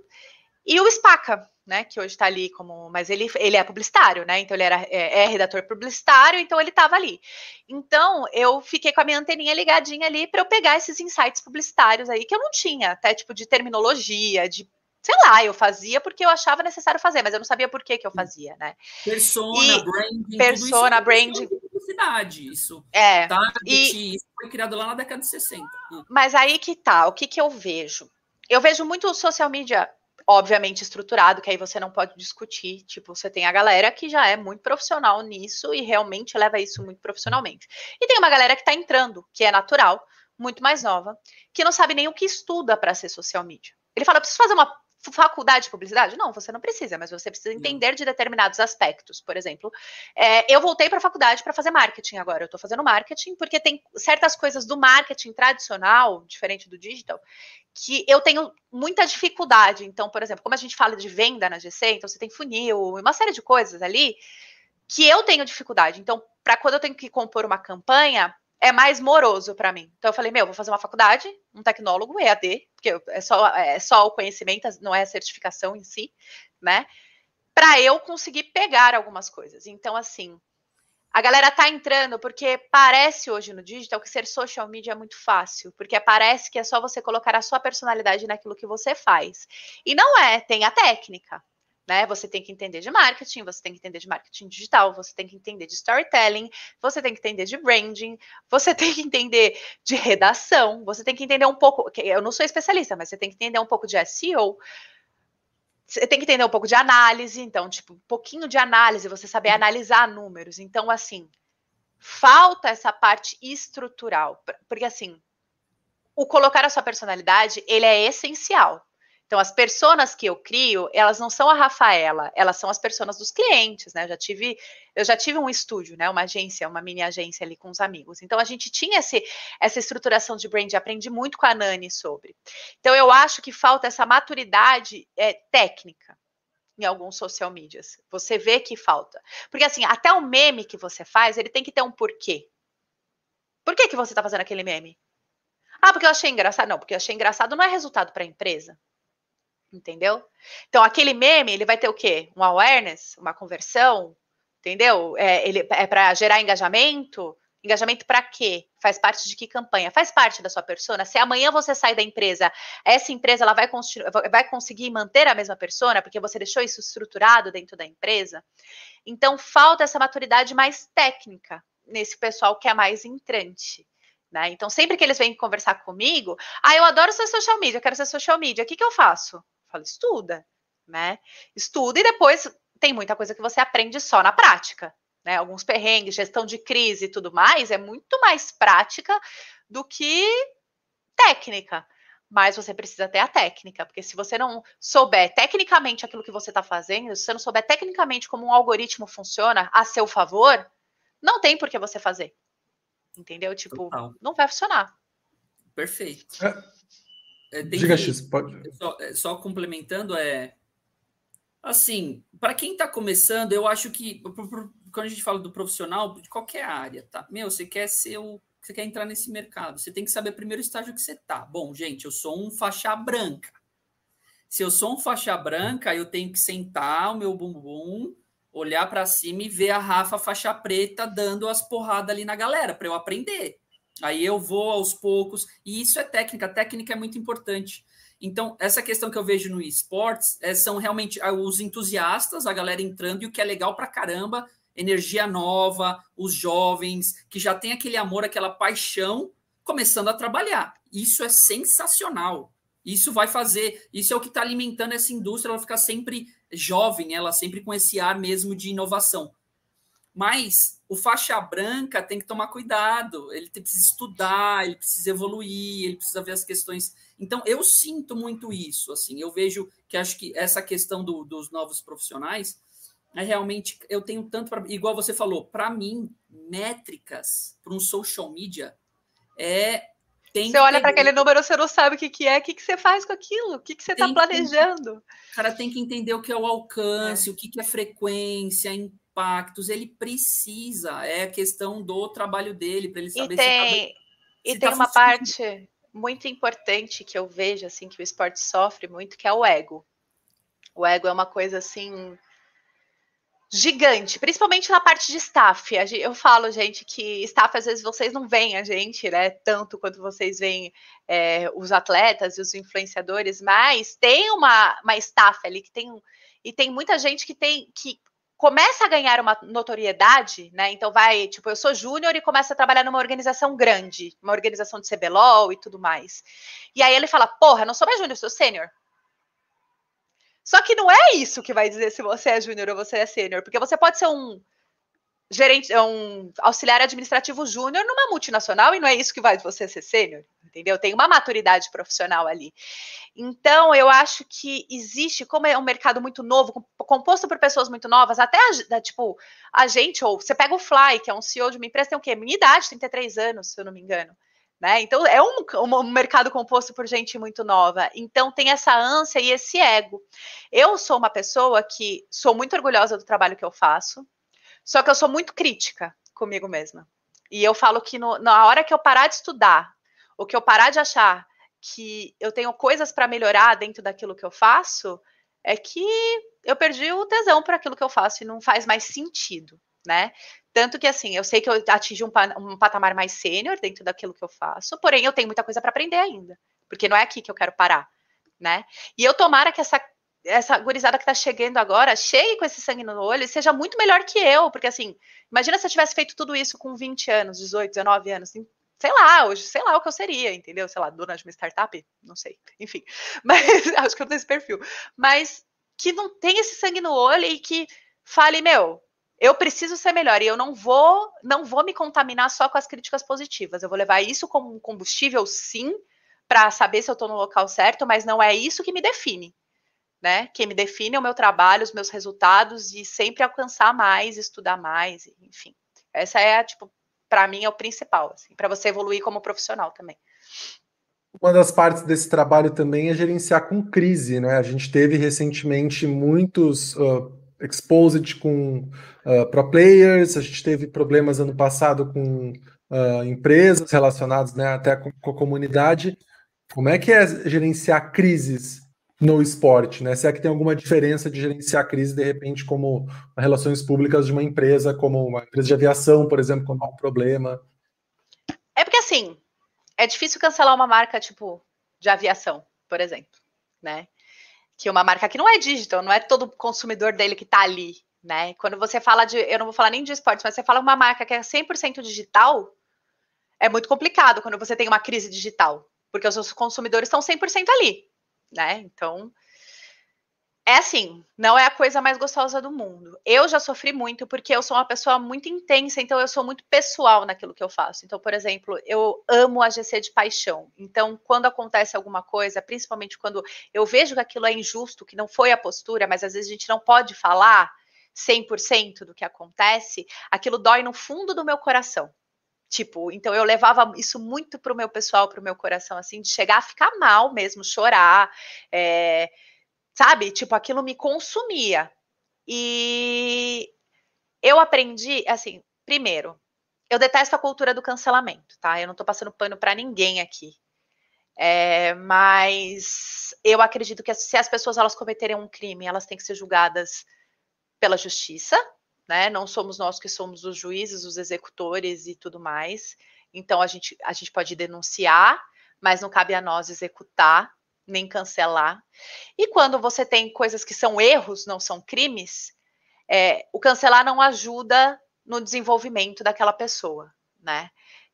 e o Spaca, né, que hoje está ali como, mas ele, ele é publicitário, né, então ele era, é, é redator publicitário, então ele estava ali. Então eu fiquei com a minha anteninha ligadinha ali para eu pegar esses insights publicitários aí que eu não tinha, até tipo de terminologia, de sei lá, eu fazia porque eu achava necessário fazer, mas eu não sabia por que, que eu fazia, né? Persona, e branding, persona, isso branding. Publicidade, isso. É. Target, e... isso foi criado lá na década de 60. Mas aí que tá, o que, que eu vejo? Eu vejo muito social media obviamente estruturado, que aí você não pode discutir. Tipo, você tem a galera que já é muito profissional nisso e realmente leva isso muito profissionalmente. E tem uma galera que está entrando, que é natural, muito mais nova, que não sabe nem o que estuda para ser social media. Ele fala, preciso fazer uma faculdade de publicidade? Não, você não precisa, mas você precisa entender de determinados aspectos. Por exemplo, é, eu voltei para a faculdade para fazer marketing agora. Eu estou fazendo marketing porque tem certas coisas do marketing tradicional, diferente do digital, que eu tenho muita dificuldade. Então, por exemplo, como a gente fala de venda na GC, então você tem funil, uma série de coisas ali que eu tenho dificuldade. Então, para quando eu tenho que compor uma campanha, é mais moroso para mim. Então eu falei, meu, vou fazer uma faculdade, um tecnólogo, EAD, porque é só, é só o conhecimento, não é a certificação em si, né? Para eu conseguir pegar algumas coisas. Então, assim, a galera tá entrando porque parece hoje no digital que ser social media é muito fácil, porque parece que é só você colocar a sua personalidade naquilo que você faz. E não é, tem a técnica, né? Você tem que entender de marketing, você tem que entender de marketing digital, você tem que entender de storytelling, você tem que entender de branding, você tem que entender de redação, você tem que entender um pouco. Eu não sou especialista, mas você tem que entender um pouco de SEO. Você tem que entender um pouco de análise, então, tipo, um pouquinho de análise, você saber uhum. analisar números. Então, assim, falta essa parte estrutural, porque assim, o colocar a sua personalidade, ele é essencial. Então, as personas que eu crio, elas não são a Rafaela, elas são as personas dos clientes, né? Eu já tive, eu já tive um estúdio, né? Uma agência, uma mini agência ali com os amigos. Então, a gente tinha esse, essa estruturação de brand, aprendi muito com a Nani sobre. Então, eu acho que falta essa maturidade é, técnica em alguns social medias. Você vê que falta. Porque, assim, até o meme que você faz, ele tem que ter um porquê. Por que, que você está fazendo aquele meme? Ah, porque eu achei engraçado. Não, porque eu achei engraçado não é resultado para a empresa entendeu? Então, aquele meme, ele vai ter o quê? Um awareness, uma conversão, entendeu? É, ele é para gerar engajamento. Engajamento para quê? Faz parte de que campanha? Faz parte da sua persona? Se amanhã você sai da empresa, essa empresa ela vai, vai conseguir manter a mesma persona porque você deixou isso estruturado dentro da empresa? Então, falta essa maturidade mais técnica nesse pessoal que é mais entrante. Né? Então, sempre que eles vêm conversar comigo, ah, eu adoro ser social media, eu quero ser social media, o que, que eu faço? Falo, estuda, né? Estuda e depois tem muita coisa que você aprende só na prática, né? Alguns perrengues, gestão de crise e tudo mais, é muito mais prática do que técnica. Mas você precisa ter a técnica, porque se você não souber tecnicamente aquilo que você está fazendo, se você não souber tecnicamente como um algoritmo funciona a seu favor, não tem por que você fazer. Entendeu? Tipo, Total. não vai funcionar. Perfeito. É, é, Diga, que, X, pode. Só, é, só, complementando, é. Assim, para quem está começando, eu acho que quando a gente fala do profissional, de qualquer área, tá? Meu, você quer ser o. Você quer entrar nesse mercado, você tem que saber primeiro o estágio que você tá. Bom, gente, eu sou um faixa branca. Se eu sou um faixa branca, eu tenho que sentar o meu bumbum, olhar para cima e ver a Rafa faixa preta dando as porradas ali na galera para eu aprender. Aí eu vou aos poucos, e isso é técnica, a técnica é muito importante. Então, essa questão que eu vejo no esportes é, são realmente ah, os entusiastas, a galera entrando, e o que é legal pra caramba, energia nova, os jovens, que já tem aquele amor, aquela paixão, começando a trabalhar. Isso é sensacional. Isso vai fazer, isso é o que está alimentando essa indústria, ela ficar sempre jovem, ela sempre com esse ar mesmo de inovação. Mas o faixa branca tem que tomar cuidado, ele precisa estudar, ele precisa evoluir, ele precisa ver as questões. Então, eu sinto muito isso, assim, eu vejo que acho que essa questão do, dos novos profissionais é realmente, eu tenho tanto para, igual você falou, para mim, métricas para um social media é tem você olha para aquele número, você não sabe o que, que é, o que, que você faz com aquilo, o que, que você está planejando. O cara tem que entender o que é o alcance, é. o que, que é frequência, impactos, ele precisa, é a questão do trabalho dele, para ele saber e tem, se tá, E se tem tá uma parte muito importante que eu vejo, assim, que o esporte sofre muito, que é o ego. O ego é uma coisa, assim, gigante, principalmente na parte de staff. Eu falo, gente, que staff às vezes vocês não veem a gente, né? Tanto quanto vocês veem é, os atletas e os influenciadores, mas tem uma, uma staff ali que tem e tem muita gente que tem que começa a ganhar uma notoriedade, né? Então vai, tipo, eu sou júnior e começa a trabalhar numa organização grande, uma organização de CBLOL e tudo mais. E aí ele fala: "Porra, não sou mais júnior, sou sênior". Só que não é isso que vai dizer se você é júnior ou você é sênior, porque você pode ser um gerente, um auxiliar administrativo júnior numa multinacional e não é isso que vai você ser sênior, entendeu? Tem uma maturidade profissional ali. Então, eu acho que existe, como é um mercado muito novo, composto por pessoas muito novas, até a, tipo a gente, ou você pega o Fly, que é um CEO de uma empresa, tem o quê? Minha idade, 33 anos, se eu não me engano. Né? Então é um, um, mercado composto por gente muito nova. Então tem essa ânsia e esse ego. Eu sou uma pessoa que sou muito orgulhosa do trabalho que eu faço, só que eu sou muito crítica comigo mesma. E eu falo que no, na hora que eu parar de estudar, ou que eu parar de achar que eu tenho coisas para melhorar dentro daquilo que eu faço, é que eu perdi o tesão para aquilo que eu faço e não faz mais sentido, né? Tanto que, assim, eu sei que eu atingi um, um patamar mais sênior dentro daquilo que eu faço, porém eu tenho muita coisa para aprender ainda, porque não é aqui que eu quero parar, né? E eu tomara que essa, essa gurizada que tá chegando agora chegue com esse sangue no olho e seja muito melhor que eu, porque, assim, imagina se eu tivesse feito tudo isso com 20 anos, 18, 19 anos, sei lá, hoje, sei lá o que eu seria, entendeu? Sei lá, dona de uma startup, não sei, enfim, mas acho que eu tenho esse perfil, mas que não tem esse sangue no olho e que fale, meu, eu preciso ser melhor e eu não vou, não vou me contaminar só com as críticas positivas. Eu vou levar isso como um combustível, sim, para saber se eu estou no local certo, mas não é isso que me define. Né? Quem me define é o meu trabalho, os meus resultados e sempre alcançar mais, estudar mais, enfim. Essa é, tipo, para mim é o principal, assim, para você evoluir como profissional também. Uma das partes desse trabalho também é gerenciar com crise, né? A gente teve recentemente muitos uh, exposed com uh, pro players, a gente teve problemas ano passado com uh, empresas relacionadas né, até com, com, a comunidade. Como é que é gerenciar crises no esporte? Né? Se é que tem alguma diferença de gerenciar crise, de repente, como relações públicas de uma empresa, como uma empresa de aviação, por exemplo, quando há um problema? É porque, assim, é difícil cancelar uma marca, tipo, de aviação, por exemplo, né? que uma marca que não é digital, não é todo consumidor dele que está ali, né? Quando você fala de, eu não vou falar nem de esportes, mas você fala uma marca que é 100% digital, é muito complicado quando você tem uma crise digital, porque os seus consumidores estão 100% ali, né? Então, é assim, não é a coisa mais gostosa do mundo. Eu já sofri muito porque eu sou uma pessoa muito intensa, então eu sou muito pessoal naquilo que eu faço. Então, por exemplo, eu amo a GC de paixão. Então, quando acontece alguma coisa, principalmente quando eu vejo que aquilo é injusto, que não foi a postura, mas às vezes a gente não pode falar 100% do que acontece, aquilo dói no fundo do meu coração. Tipo, então eu levava isso muito pro meu pessoal, pro meu coração, assim, de chegar a ficar mal mesmo, chorar, é, sabe? Tipo, aquilo me consumia. E eu aprendi, assim, primeiro, eu detesto a cultura do cancelamento, tá? Eu não tô passando pano para ninguém aqui. É, mas eu acredito que se as pessoas elas cometerem um crime, elas têm que ser julgadas pela justiça, né? Não somos nós que somos os juízes, os executores e tudo mais. Então a gente, a gente pode denunciar, mas não cabe a nós executar nem cancelar. E quando você tem coisas que são erros, não são crimes, é, o cancelar não ajuda no desenvolvimento daquela pessoa, né?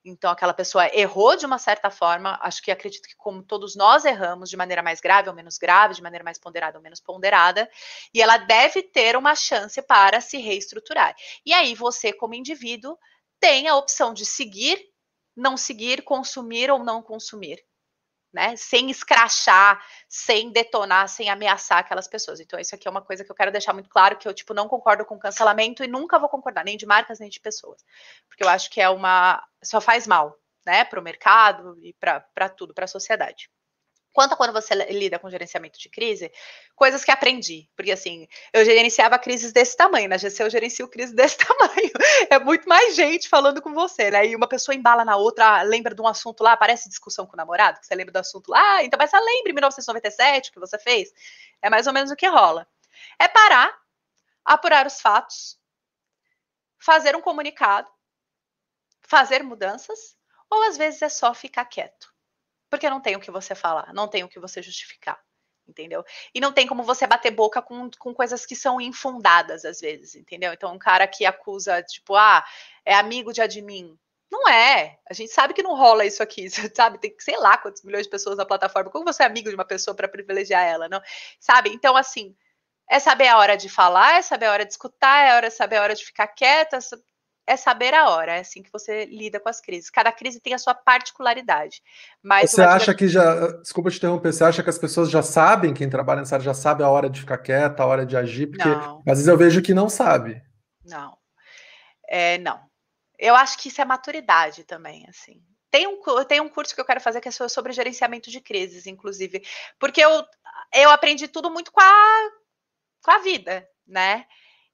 Então, aquela pessoa errou de uma certa forma, acho que acredito que, como todos nós erramos, de maneira mais grave ou menos grave, de maneira mais ponderada ou menos ponderada, e ela deve ter uma chance para se reestruturar. E aí, você, como indivíduo, tem a opção de seguir, não seguir, consumir ou não consumir né? Sem escrachar, sem detonar, sem ameaçar aquelas pessoas. Então, isso aqui é uma coisa que eu quero deixar muito claro, que eu, tipo, não concordo com cancelamento e nunca vou concordar, nem de marcas, nem de pessoas. Porque eu acho que é uma... só faz mal, né? Para o mercado e para tudo, para a sociedade. Quanto a quando você lida com gerenciamento de crise, coisas que aprendi. Porque assim, eu gerenciava crises desse tamanho, na GC eu gerencio crise desse tamanho. É muito mais gente falando com você, né? E uma pessoa embala na outra, lembra de um assunto lá, parece discussão com o namorado, que você lembra do assunto lá, ah, então mas você lembra em 1997 que você fez? É mais ou menos o que rola. É parar, apurar os fatos, fazer um comunicado, fazer mudanças, ou às vezes é só ficar quieto porque não tem o que você falar, não tem o que você justificar, entendeu? E não tem como você bater boca com, com coisas que são infundadas às vezes, entendeu? Então, um cara que acusa, tipo, ah, é amigo de admin. Não é. A gente sabe que não rola isso aqui, sabe? Tem que, sei lá, quantos milhões de pessoas na plataforma. Como você é amigo de uma pessoa para privilegiar ela, não? Sabe? Então, assim, é saber a hora de falar, é saber a hora de escutar, é saber a hora de ficar quieta, é saber a hora, é assim que você lida com as crises. Cada crise tem a sua particularidade. Mas você acha que já, desculpa te interromper, você acha que as pessoas já sabem, quem trabalha nessa área já sabe a hora de ficar quieta, a hora de agir? Porque não. às vezes eu vejo que não sabe. Não. É, não. Eu acho que isso é maturidade também, assim. Tem um, tem um curso que eu quero fazer que é sobre gerenciamento de crises, inclusive, porque eu, eu aprendi tudo muito com a, com a vida, né?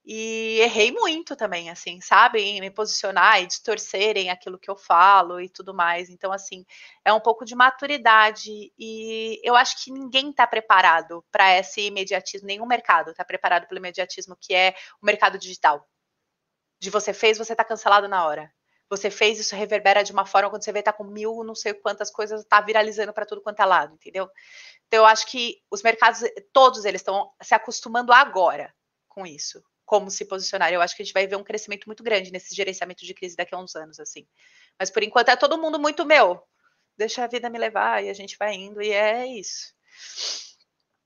E errei muito também, assim, sabe? Em me posicionar e distorcerem aquilo que eu falo e tudo mais. Então, assim, é um pouco de maturidade. E eu acho que ninguém está preparado para esse imediatismo, nenhum mercado está preparado pelo imediatismo que é o mercado digital. De você fez, você está cancelado na hora. Você fez, isso reverbera de uma forma, quando você vê, tá com mil, não sei quantas coisas, tá viralizando para tudo quanto é lado, entendeu? Então, eu acho que os mercados, todos eles estão se acostumando agora com isso como se posicionar. Eu acho que a gente vai ver um crescimento muito grande nesse gerenciamento de crise daqui a uns anos, assim. Mas por enquanto é todo mundo muito meu. Deixa a vida me levar e a gente vai indo, e é isso.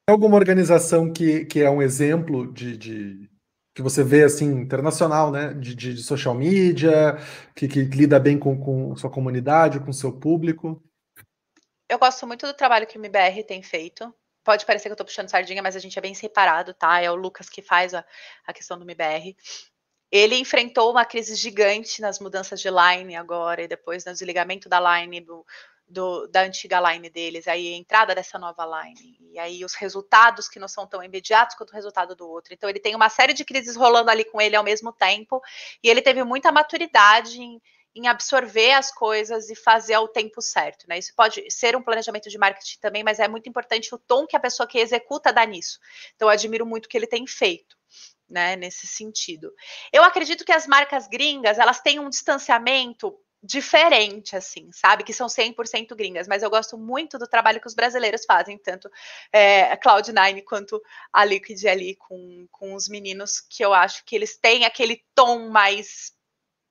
Tem alguma organização que, que é um exemplo de, de que você vê assim, internacional, né? De, de, de social media, que, que, lida bem com, com sua comunidade, com seu público? Eu gosto muito do trabalho que o MBR tem feito pode parecer que eu tô puxando sardinha, mas a gente é bem separado, tá? É o Lucas que faz a, a questão do MBR. Ele enfrentou uma crise gigante nas mudanças de line agora, e depois no desligamento da line do, do, da antiga line deles, aí a entrada dessa nova line, e aí os resultados que não são tão imediatos quanto o resultado do outro. Então ele tem uma série de crises rolando ali com ele ao mesmo tempo, e ele teve muita maturidade em, em absorver as coisas e fazer ao tempo certo, né? Isso pode ser um planejamento de marketing também, mas é muito importante o tom que a pessoa que executa dá nisso. Então, eu admiro muito o que ele tem feito. Né, nesse sentido. Eu acredito que as marcas gringas, elas têm um distanciamento diferente, assim, sabe? Que são 100% gringas, mas eu gosto muito do trabalho que os brasileiros fazem, tanto é, a Cloud9 quanto a Liquid ali com, com os meninos, que eu acho que eles têm aquele tom mais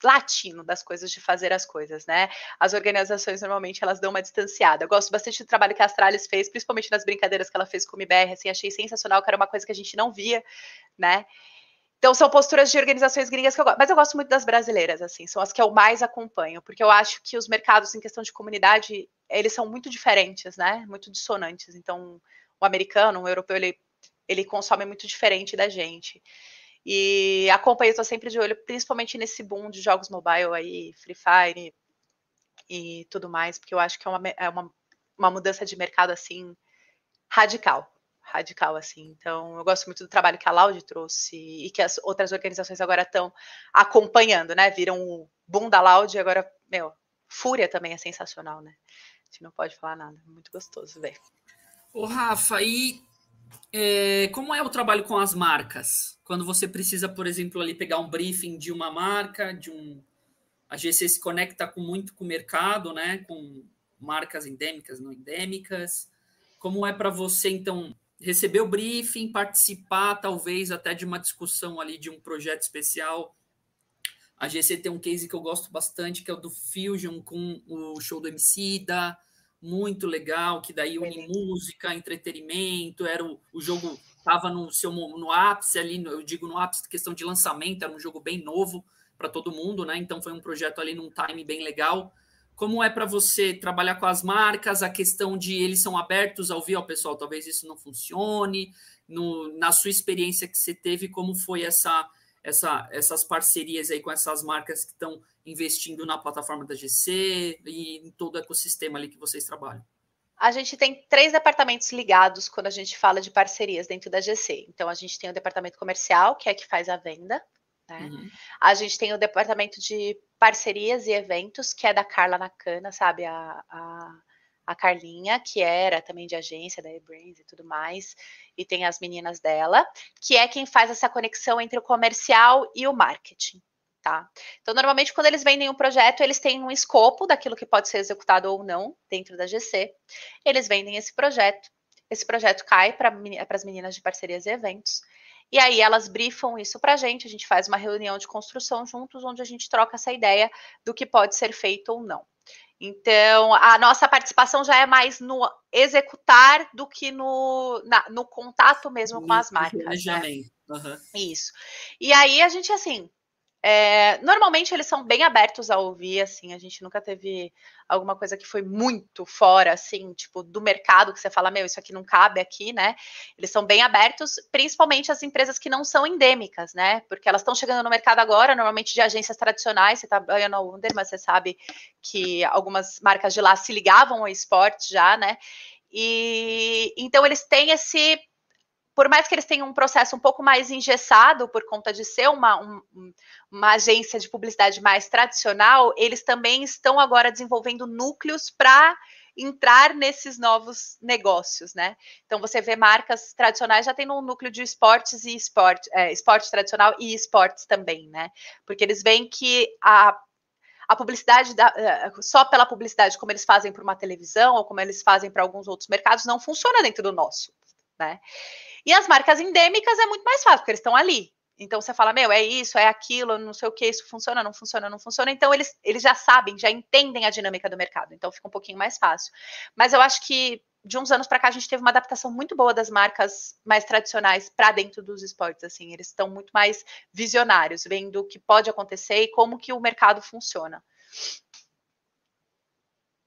latino das coisas de fazer as coisas, né? As organizações normalmente elas dão uma distanciada. Eu gosto bastante do trabalho que a Astralis fez, principalmente nas brincadeiras que ela fez com o MBR, assim, achei sensacional, que era uma coisa que a gente não via, né? Então são posturas de organizações gringas que eu gosto, mas eu gosto muito das brasileiras, assim, são as que eu mais acompanho, porque eu acho que os mercados em questão de comunidade, eles são muito diferentes, né? Muito dissonantes. Então, o americano, o europeu, ele ele consome muito diferente da gente. E acompanho, estou sempre de olho, principalmente nesse boom de jogos mobile aí, Free Fire e, e tudo mais, porque eu acho que é uma, é uma, uma mudança de mercado assim radical. Radical, assim. Então, eu gosto muito do trabalho que a Loud trouxe e que as outras organizações agora estão acompanhando, né? Viram o boom da Loud e agora, meu, Fúria também é sensacional, né? A gente não pode falar nada. Muito gostoso ver. Ô, Rafa, e é, como é o trabalho com as marcas? Quando você precisa, por exemplo, ali pegar um briefing de uma marca, de um. A GC se conecta com, muito com o mercado, né? Com marcas endêmicas, não endêmicas. Como é para você, então, receber o briefing, participar, talvez, até de uma discussão ali de um projeto especial? A GC tem um case que eu gosto bastante, que é o do Fusion com o show do MC da muito legal, que daí une música, entretenimento, era o, o jogo estava no seu no ápice ali, eu digo no ápice questão de lançamento, era um jogo bem novo para todo mundo, né? Então foi um projeto ali num time bem legal. Como é para você trabalhar com as marcas, a questão de eles são abertos ao ouvir ao pessoal, talvez isso não funcione. No, na sua experiência que você teve, como foi essa, essa, essas parcerias aí com essas marcas que estão investindo na plataforma da GC e em todo o ecossistema ali que vocês trabalham? A gente tem três departamentos ligados quando a gente fala de parcerias dentro da GC. Então, a gente tem o departamento comercial, que é que faz a venda. Né? Uhum. A gente tem o departamento de parcerias e eventos, que é da Carla Nakana, sabe? A, a, a Carlinha, que era também de agência da eBrains e tudo mais. E tem as meninas dela, que é quem faz essa conexão entre o comercial e o marketing. Tá? Então, normalmente, quando eles vendem um projeto, eles têm um escopo daquilo que pode ser executado ou não dentro da GC. Eles vendem esse projeto. Esse projeto cai para as meninas de parcerias e eventos. E aí elas brifam isso para a gente, a gente faz uma reunião de construção juntos, onde a gente troca essa ideia do que pode ser feito ou não. Então, a nossa participação já é mais no executar do que no, na, no contato mesmo com as marcas. Né? Uhum. Isso. E aí a gente, assim, é, normalmente eles são bem abertos a ouvir, assim, a gente nunca teve alguma coisa que foi muito fora, assim, tipo, do mercado, que você fala, meu, isso aqui não cabe aqui, né? Eles são bem abertos, principalmente as empresas que não são endêmicas, né? Porque elas estão chegando no mercado agora, normalmente de agências tradicionais, você trabalha no Under, mas você sabe que algumas marcas de lá se ligavam ao esporte já, né? E então eles têm esse por mais que eles tenham um processo um pouco mais engessado por conta de ser uma, um, uma agência de publicidade mais tradicional, eles também estão agora desenvolvendo núcleos para entrar nesses novos negócios, né? Então você vê marcas tradicionais já tendo um núcleo de esportes e esporte, é, esporte tradicional e esportes também, né? Porque eles veem que a a publicidade da, é, só pela publicidade, como eles fazem para uma televisão ou como eles fazem para alguns outros mercados, não funciona dentro do nosso, né? E as marcas endêmicas é muito mais fácil, porque eles estão ali. Então você fala, meu, é isso, é aquilo, não sei o que, isso funciona, não funciona, não funciona. Então eles, eles já sabem, já entendem a dinâmica do mercado. Então fica um pouquinho mais fácil. Mas eu acho que de uns anos para cá a gente teve uma adaptação muito boa das marcas mais tradicionais para dentro dos esportes. Assim, eles estão muito mais visionários, vendo o que pode acontecer e como que o mercado funciona.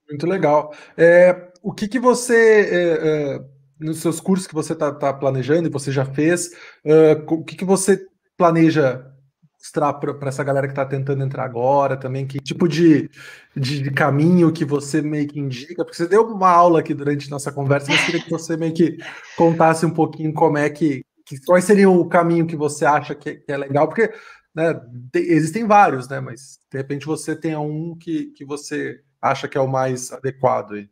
Muito legal. É, o que, que você é, é nos seus cursos que você está tá planejando e você já fez, uh, o que, que você planeja mostrar para essa galera que está tentando entrar agora também? Que tipo de, de, de, caminho que você meio que indica? Porque você deu uma aula aqui durante nossa conversa, mas queria que você meio que contasse um pouquinho como é que. que qual seria o caminho que você acha que, que é legal? Porque né, existem vários, né? Mas de repente você tem um que, que você acha que é o mais adequado aí.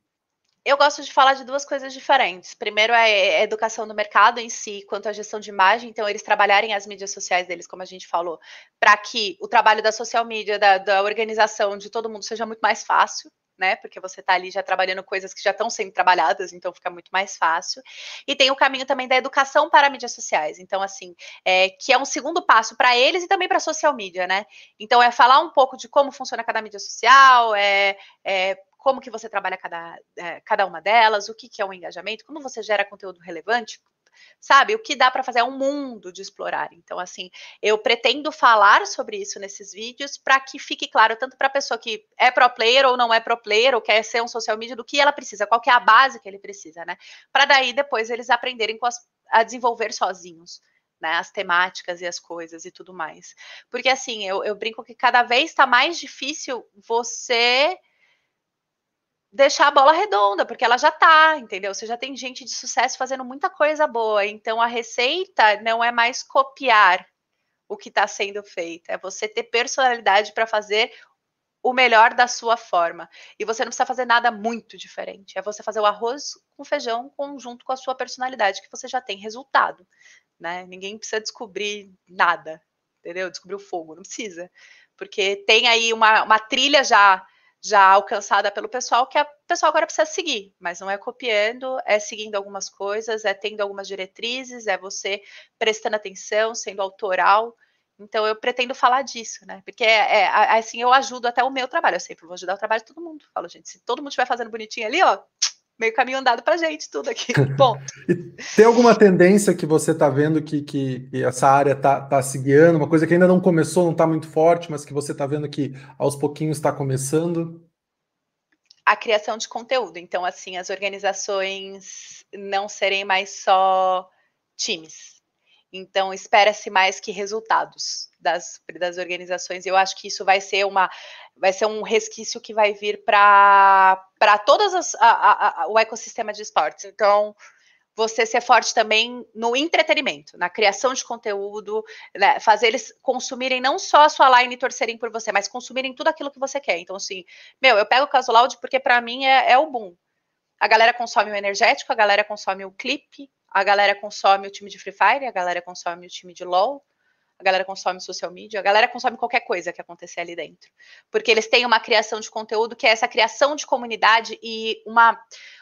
Eu gosto de falar de duas coisas diferentes. Primeiro é a educação do mercado em si, quanto à gestão de imagem. Então, eles trabalharem as mídias sociais deles, como a gente falou, para que o trabalho da social media, da, da, organização de todo mundo seja muito mais fácil, né? Porque você está ali já trabalhando coisas que já estão sendo trabalhadas, então fica muito mais fácil. E tem o caminho também da educação para mídias sociais. Então, assim, é, que é um segundo passo para eles e também para social media, né? Então, é falar um pouco de como funciona cada mídia social, é, é como que você trabalha cada, é, cada uma delas, o que, que é o um engajamento, como você gera conteúdo relevante, sabe? O que dá para fazer é um mundo de explorar. Então, assim, eu pretendo falar sobre isso nesses vídeos para que fique claro tanto para a pessoa que é pro player ou não é pro player ou quer ser um social media do que ela precisa, qual que é a base que ele precisa, né? Para daí depois eles aprenderem as, a desenvolver sozinhos. Né, as temáticas e as coisas e tudo mais. Porque assim, eu, eu brinco que cada vez está mais difícil você deixar a bola redonda, porque ela já tá, entendeu? Você já tem gente de sucesso fazendo muita coisa boa. Então a receita não é mais copiar o que está sendo feito, é você ter personalidade para fazer o melhor da sua forma. E você não precisa fazer nada muito diferente. É você fazer o arroz com feijão conjunto com a sua personalidade, que você já tem resultado. Né? Ninguém precisa descobrir nada, entendeu? Descobrir o fogo, não precisa. Porque tem aí uma, uma trilha já já alcançada pelo pessoal que a pessoa agora precisa seguir, mas não é copiando, é seguindo algumas coisas, é tendo algumas diretrizes, é você prestando atenção, sendo autoral. Então eu pretendo falar disso, né? Porque é, é assim eu ajudo até o meu trabalho, eu sempre vou ajudar o trabalho de todo mundo. Falo, gente, se todo mundo estiver fazendo bonitinho ali, ó, meio caminho andado para gente, tudo aqui. Bom. tem alguma tendência que você está vendo que, que, que, essa área está tá se guiando? Uma coisa que ainda não começou, não está muito forte, mas que você está vendo que aos pouquinhos está começando? A criação de conteúdo. Então, assim, as organizações não serem mais só times. Então, espera-se mais que resultados das, das organizações. Eu acho que isso vai ser uma, vai ser um resquício que vai vir para todas as a, a, o ecossistema de esportes. Então, você ser forte também no entretenimento, na criação de conteúdo, né, fazer eles consumirem não só a sua line e torcerem por você, mas consumirem tudo aquilo que você quer. Então, assim, meu, eu pego o Caso Loud porque para mim é, é o boom. A galera consome o energético, a galera consome o clipe, a galera consome o time de Free Fire, a galera consome o time de LoL, a galera consome social media, a galera consome qualquer coisa que acontecer ali dentro. Porque eles têm uma criação de conteúdo que é essa criação de comunidade e uma,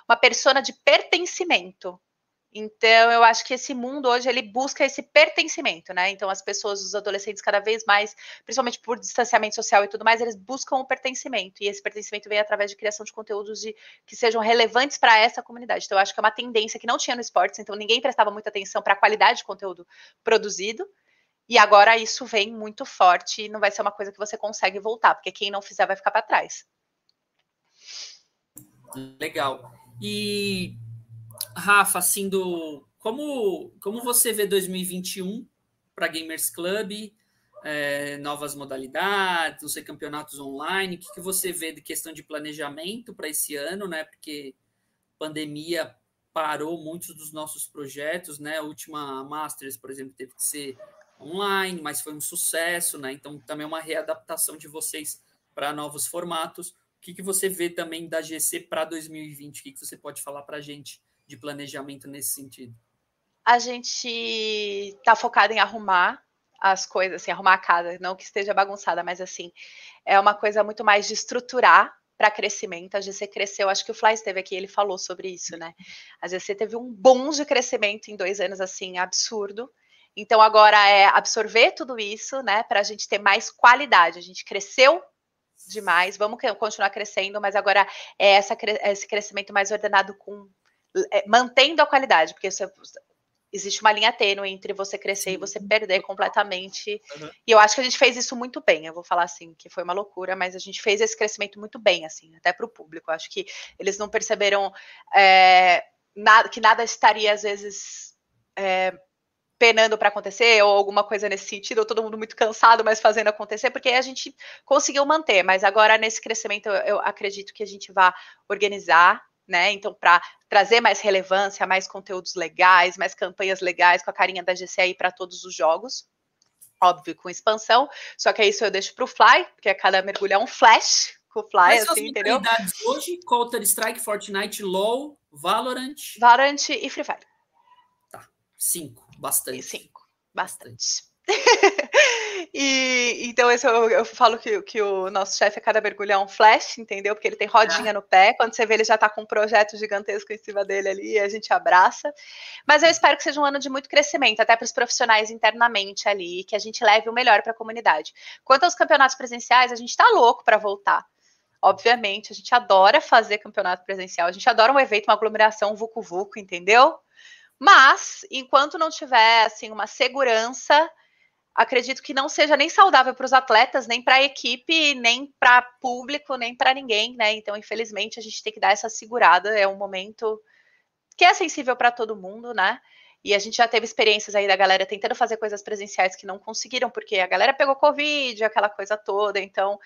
uma persona de pertencimento. Então, eu acho que esse mundo hoje ele busca esse pertencimento, né? Então, as pessoas, os adolescentes, cada vez mais, principalmente por distanciamento social e tudo mais, eles buscam o pertencimento. E esse pertencimento vem através de criação de conteúdos de, que sejam relevantes para essa comunidade. Então, eu acho que é uma tendência que não tinha no esportes, então ninguém prestava muita atenção para a qualidade de conteúdo produzido. E agora isso vem muito forte e não vai ser uma coisa que você consegue voltar, porque quem não fizer vai ficar para trás. Legal. E Rafa, assim, do como, como você vê 2021 para Gamers Club, é, novas modalidades, não sei, campeonatos online, o que, que você vê de questão de planejamento para esse ano, né? Porque pandemia parou muitos dos nossos projetos, né? A última Masters, por exemplo, teve que ser online, mas foi um sucesso, né? Então também é uma readaptação de vocês para novos formatos. O que, que você vê também da GC para 2020? O que, que você pode falar para a gente de planejamento nesse sentido? A gente está focado em arrumar as coisas, assim, arrumar a casa, não que esteja bagunçada, mas assim, é uma coisa muito mais de estruturar para crescimento. A GC cresceu, acho que o Fly esteve aqui, ele falou sobre isso, né? A GC teve um boom de crescimento em dois anos, assim, absurdo. Então agora é absorver tudo isso, né, para a gente ter mais qualidade. A gente cresceu demais, vamos continuar crescendo, mas agora é essa, esse crescimento mais ordenado com é, mantendo a qualidade, porque você, existe uma linha tênue entre você crescer e você perder completamente. Uhum. E eu acho que a gente fez isso muito bem. Eu vou falar assim, que foi uma loucura, mas a gente fez esse crescimento muito bem, assim, até para o público. Eu acho que eles não perceberam é, nada, que nada estaria, às vezes. É, penando para acontecer, ou alguma coisa nesse sentido, ou todo mundo muito cansado, mas fazendo acontecer, porque a gente conseguiu manter, mas agora nesse crescimento eu, eu acredito que a gente vai organizar né? Então, para trazer mais relevância, mais conteúdos legais, mais campanhas legais com a carinha da GC aí para todos os jogos. Óbvio, com expansão. Só que isso eu deixo para o Fly, porque cada mergulho é um flash com o Fly, Quais assim, entendeu? hoje, Counter-Strike, Fortnite, LoL, Valorant. Valorant e Free Fire. Tá, cinco, bastante. E cinco, bastante. e então esse eu, eu falo que, que o nosso chefe a cada mergulho é um flash, entendeu? Porque ele tem rodinha é. no pé. Quando você vê, ele já tá com um projeto gigantesco em cima dele ali e a gente abraça. Mas eu espero que seja um ano de muito crescimento, até para os profissionais internamente ali, que a gente leve o melhor para a comunidade. Quanto aos campeonatos presenciais, a gente tá louco para voltar. Obviamente, a gente adora fazer campeonato presencial, a gente adora um evento, uma aglomeração, um vucu-vucu, entendeu? Mas, enquanto não tiver assim uma segurança acredito que não seja nem saudável para os atletas, nem para a equipe, nem para público, nem para ninguém, né? Então, infelizmente, a gente tem que dar essa segurada. É um momento que é sensível para todo mundo, né? E a gente já teve experiências aí da galera tentando fazer coisas presenciais que não conseguiram, porque a galera pegou Covid, aquela coisa toda. Então,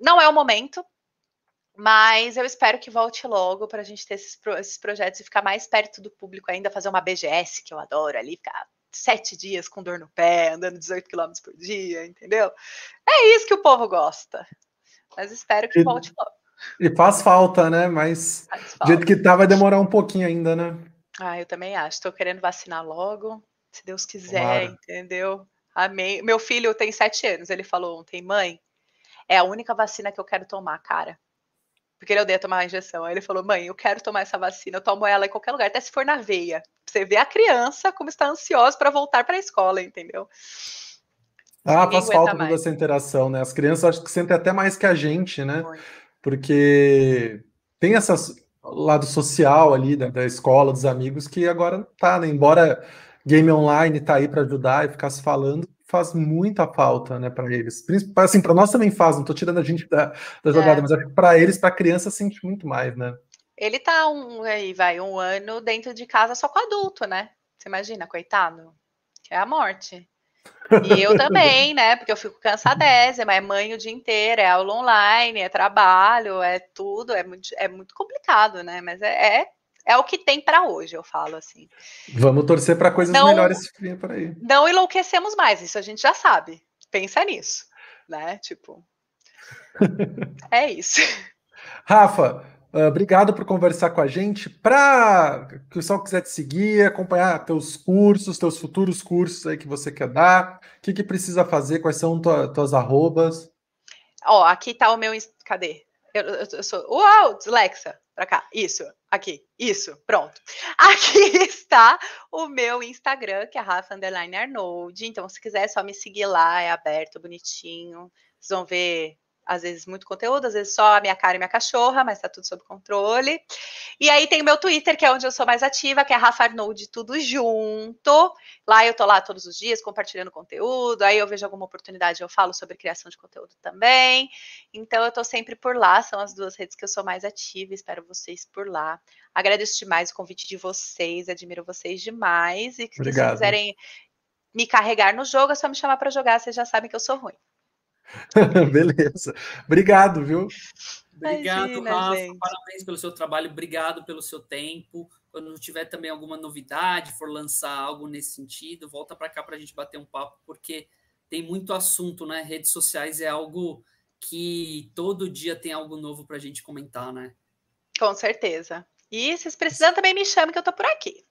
não é o momento. Mas eu espero que volte logo para a gente ter esses, esses projetos e ficar mais perto do público ainda, fazer uma BGS, que eu adoro ali, ficar sete dias com dor no pé, andando 18 km por dia, entendeu? É isso que o povo gosta. Mas espero que e, volte logo. E faz falta, né? Mas do jeito que tá, vai demorar um pouquinho ainda, né? Ah, eu também acho. Estou querendo vacinar logo, se Deus quiser, entendeu? Amém. Meu filho tem sete anos. Ele falou ontem, mãe, é a única vacina que eu quero tomar, cara porque ele odeia tomar a injeção. Aí ele falou: mãe, eu quero tomar essa vacina, eu tomo ela em qualquer lugar, até se for na veia. Você vê a criança como está ansiosa para voltar para a escola, entendeu? Ah, faz falta toda essa interação, né? As crianças acho que sentem até mais que a gente, né? Porque tem esse lado social ali da, da, escola, dos amigos, que agora tá, né? Embora game online tá aí para ajudar e ficar se falando, faz muita falta, né, para eles. Assim, para nós também faz, não tô tirando a gente da, da jogada, é. mas acho que para eles, para criança, sente muito mais, né? Ele tá um aí, vai, um ano dentro de casa só com adulto, né? Você imagina, coitado? Que é a morte. E eu também, né? Porque eu fico cansadésima, é mãe o dia inteiro, é aula online, é trabalho, é tudo, é muito, é muito complicado, né? Mas é, é, é o que tem para hoje, eu falo assim. Vamos torcer para coisas não, melhores por aí. Não enlouquecemos mais, isso a gente já sabe. Pensa nisso, né? Tipo. é isso. Rafa, Uh, obrigado por conversar com a gente. Para que o pessoal quiser te seguir, acompanhar teus cursos, teus futuros cursos aí que você quer dar, o que, que precisa fazer? Quais são tua, tuas arrobas? Ó, aqui tá o meu. Cadê? Eu, eu, eu sou. Uau, Alexa, para cá. Isso, aqui, isso, pronto. Aqui está o meu Instagram, que é Rafa Underline Arnold. Então, se quiser, é só me seguir lá, é aberto, bonitinho. Vocês vão ver às vezes muito conteúdo, às vezes só a minha cara e minha cachorra, mas tá tudo sob controle. E aí tem o meu Twitter, que é onde eu sou mais ativa, que é Rafa Arnold, tudo junto. Lá eu tô lá todos os dias compartilhando conteúdo, aí eu vejo alguma oportunidade, eu falo sobre criação de conteúdo também. Então eu tô sempre por lá, são as duas redes que eu sou mais ativa, espero vocês por lá. Agradeço demais o convite de vocês, admiro vocês demais e se vocês quiserem me carregar no jogo, é só me chamar para jogar, vocês já sabem que eu sou ruim. Beleza. Obrigado, viu? Obrigado, Imagina, Rafa. Gente. Parabéns pelo seu trabalho, obrigado pelo seu tempo. Quando tiver também alguma novidade, for lançar algo nesse sentido, volta para cá para a gente bater um papo, porque tem muito assunto, né? Redes sociais é algo que todo dia tem algo novo para a gente comentar, né? Com certeza. E se precisando, também me chame que eu tô por aqui.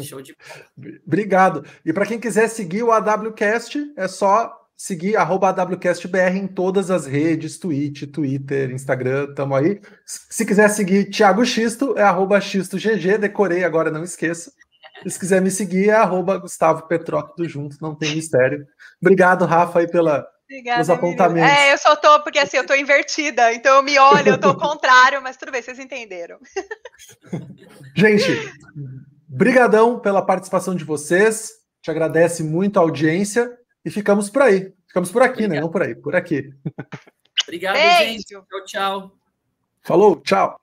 Show de bola. Obrigado. E para quem quiser seguir o AWCast, é só seguir arroba AWCastBR em todas as redes, Twitch, Twitter, Instagram, tamo aí. Se quiser seguir Thiago Xisto, é arroba XistoGG, decorei agora, não esqueça. E se quiser me seguir, é arroba Gustavo Petró, tudo junto, não tem mistério. Obrigado, Rafa, aí pela, Obrigada, os apontamentos. É, eu só tô, porque assim, eu tô invertida, então eu me olho, eu tô ao contrário, mas tudo bem, vocês entenderam. Gente, brigadão pela participação de vocês, te agradece muito a audiência e ficamos por aí. Ficamos por aqui, né? Obrigado. né? Não por aí, por aqui. Obrigado, Beijo. gente. Tchau, tchau. Falou, tchau.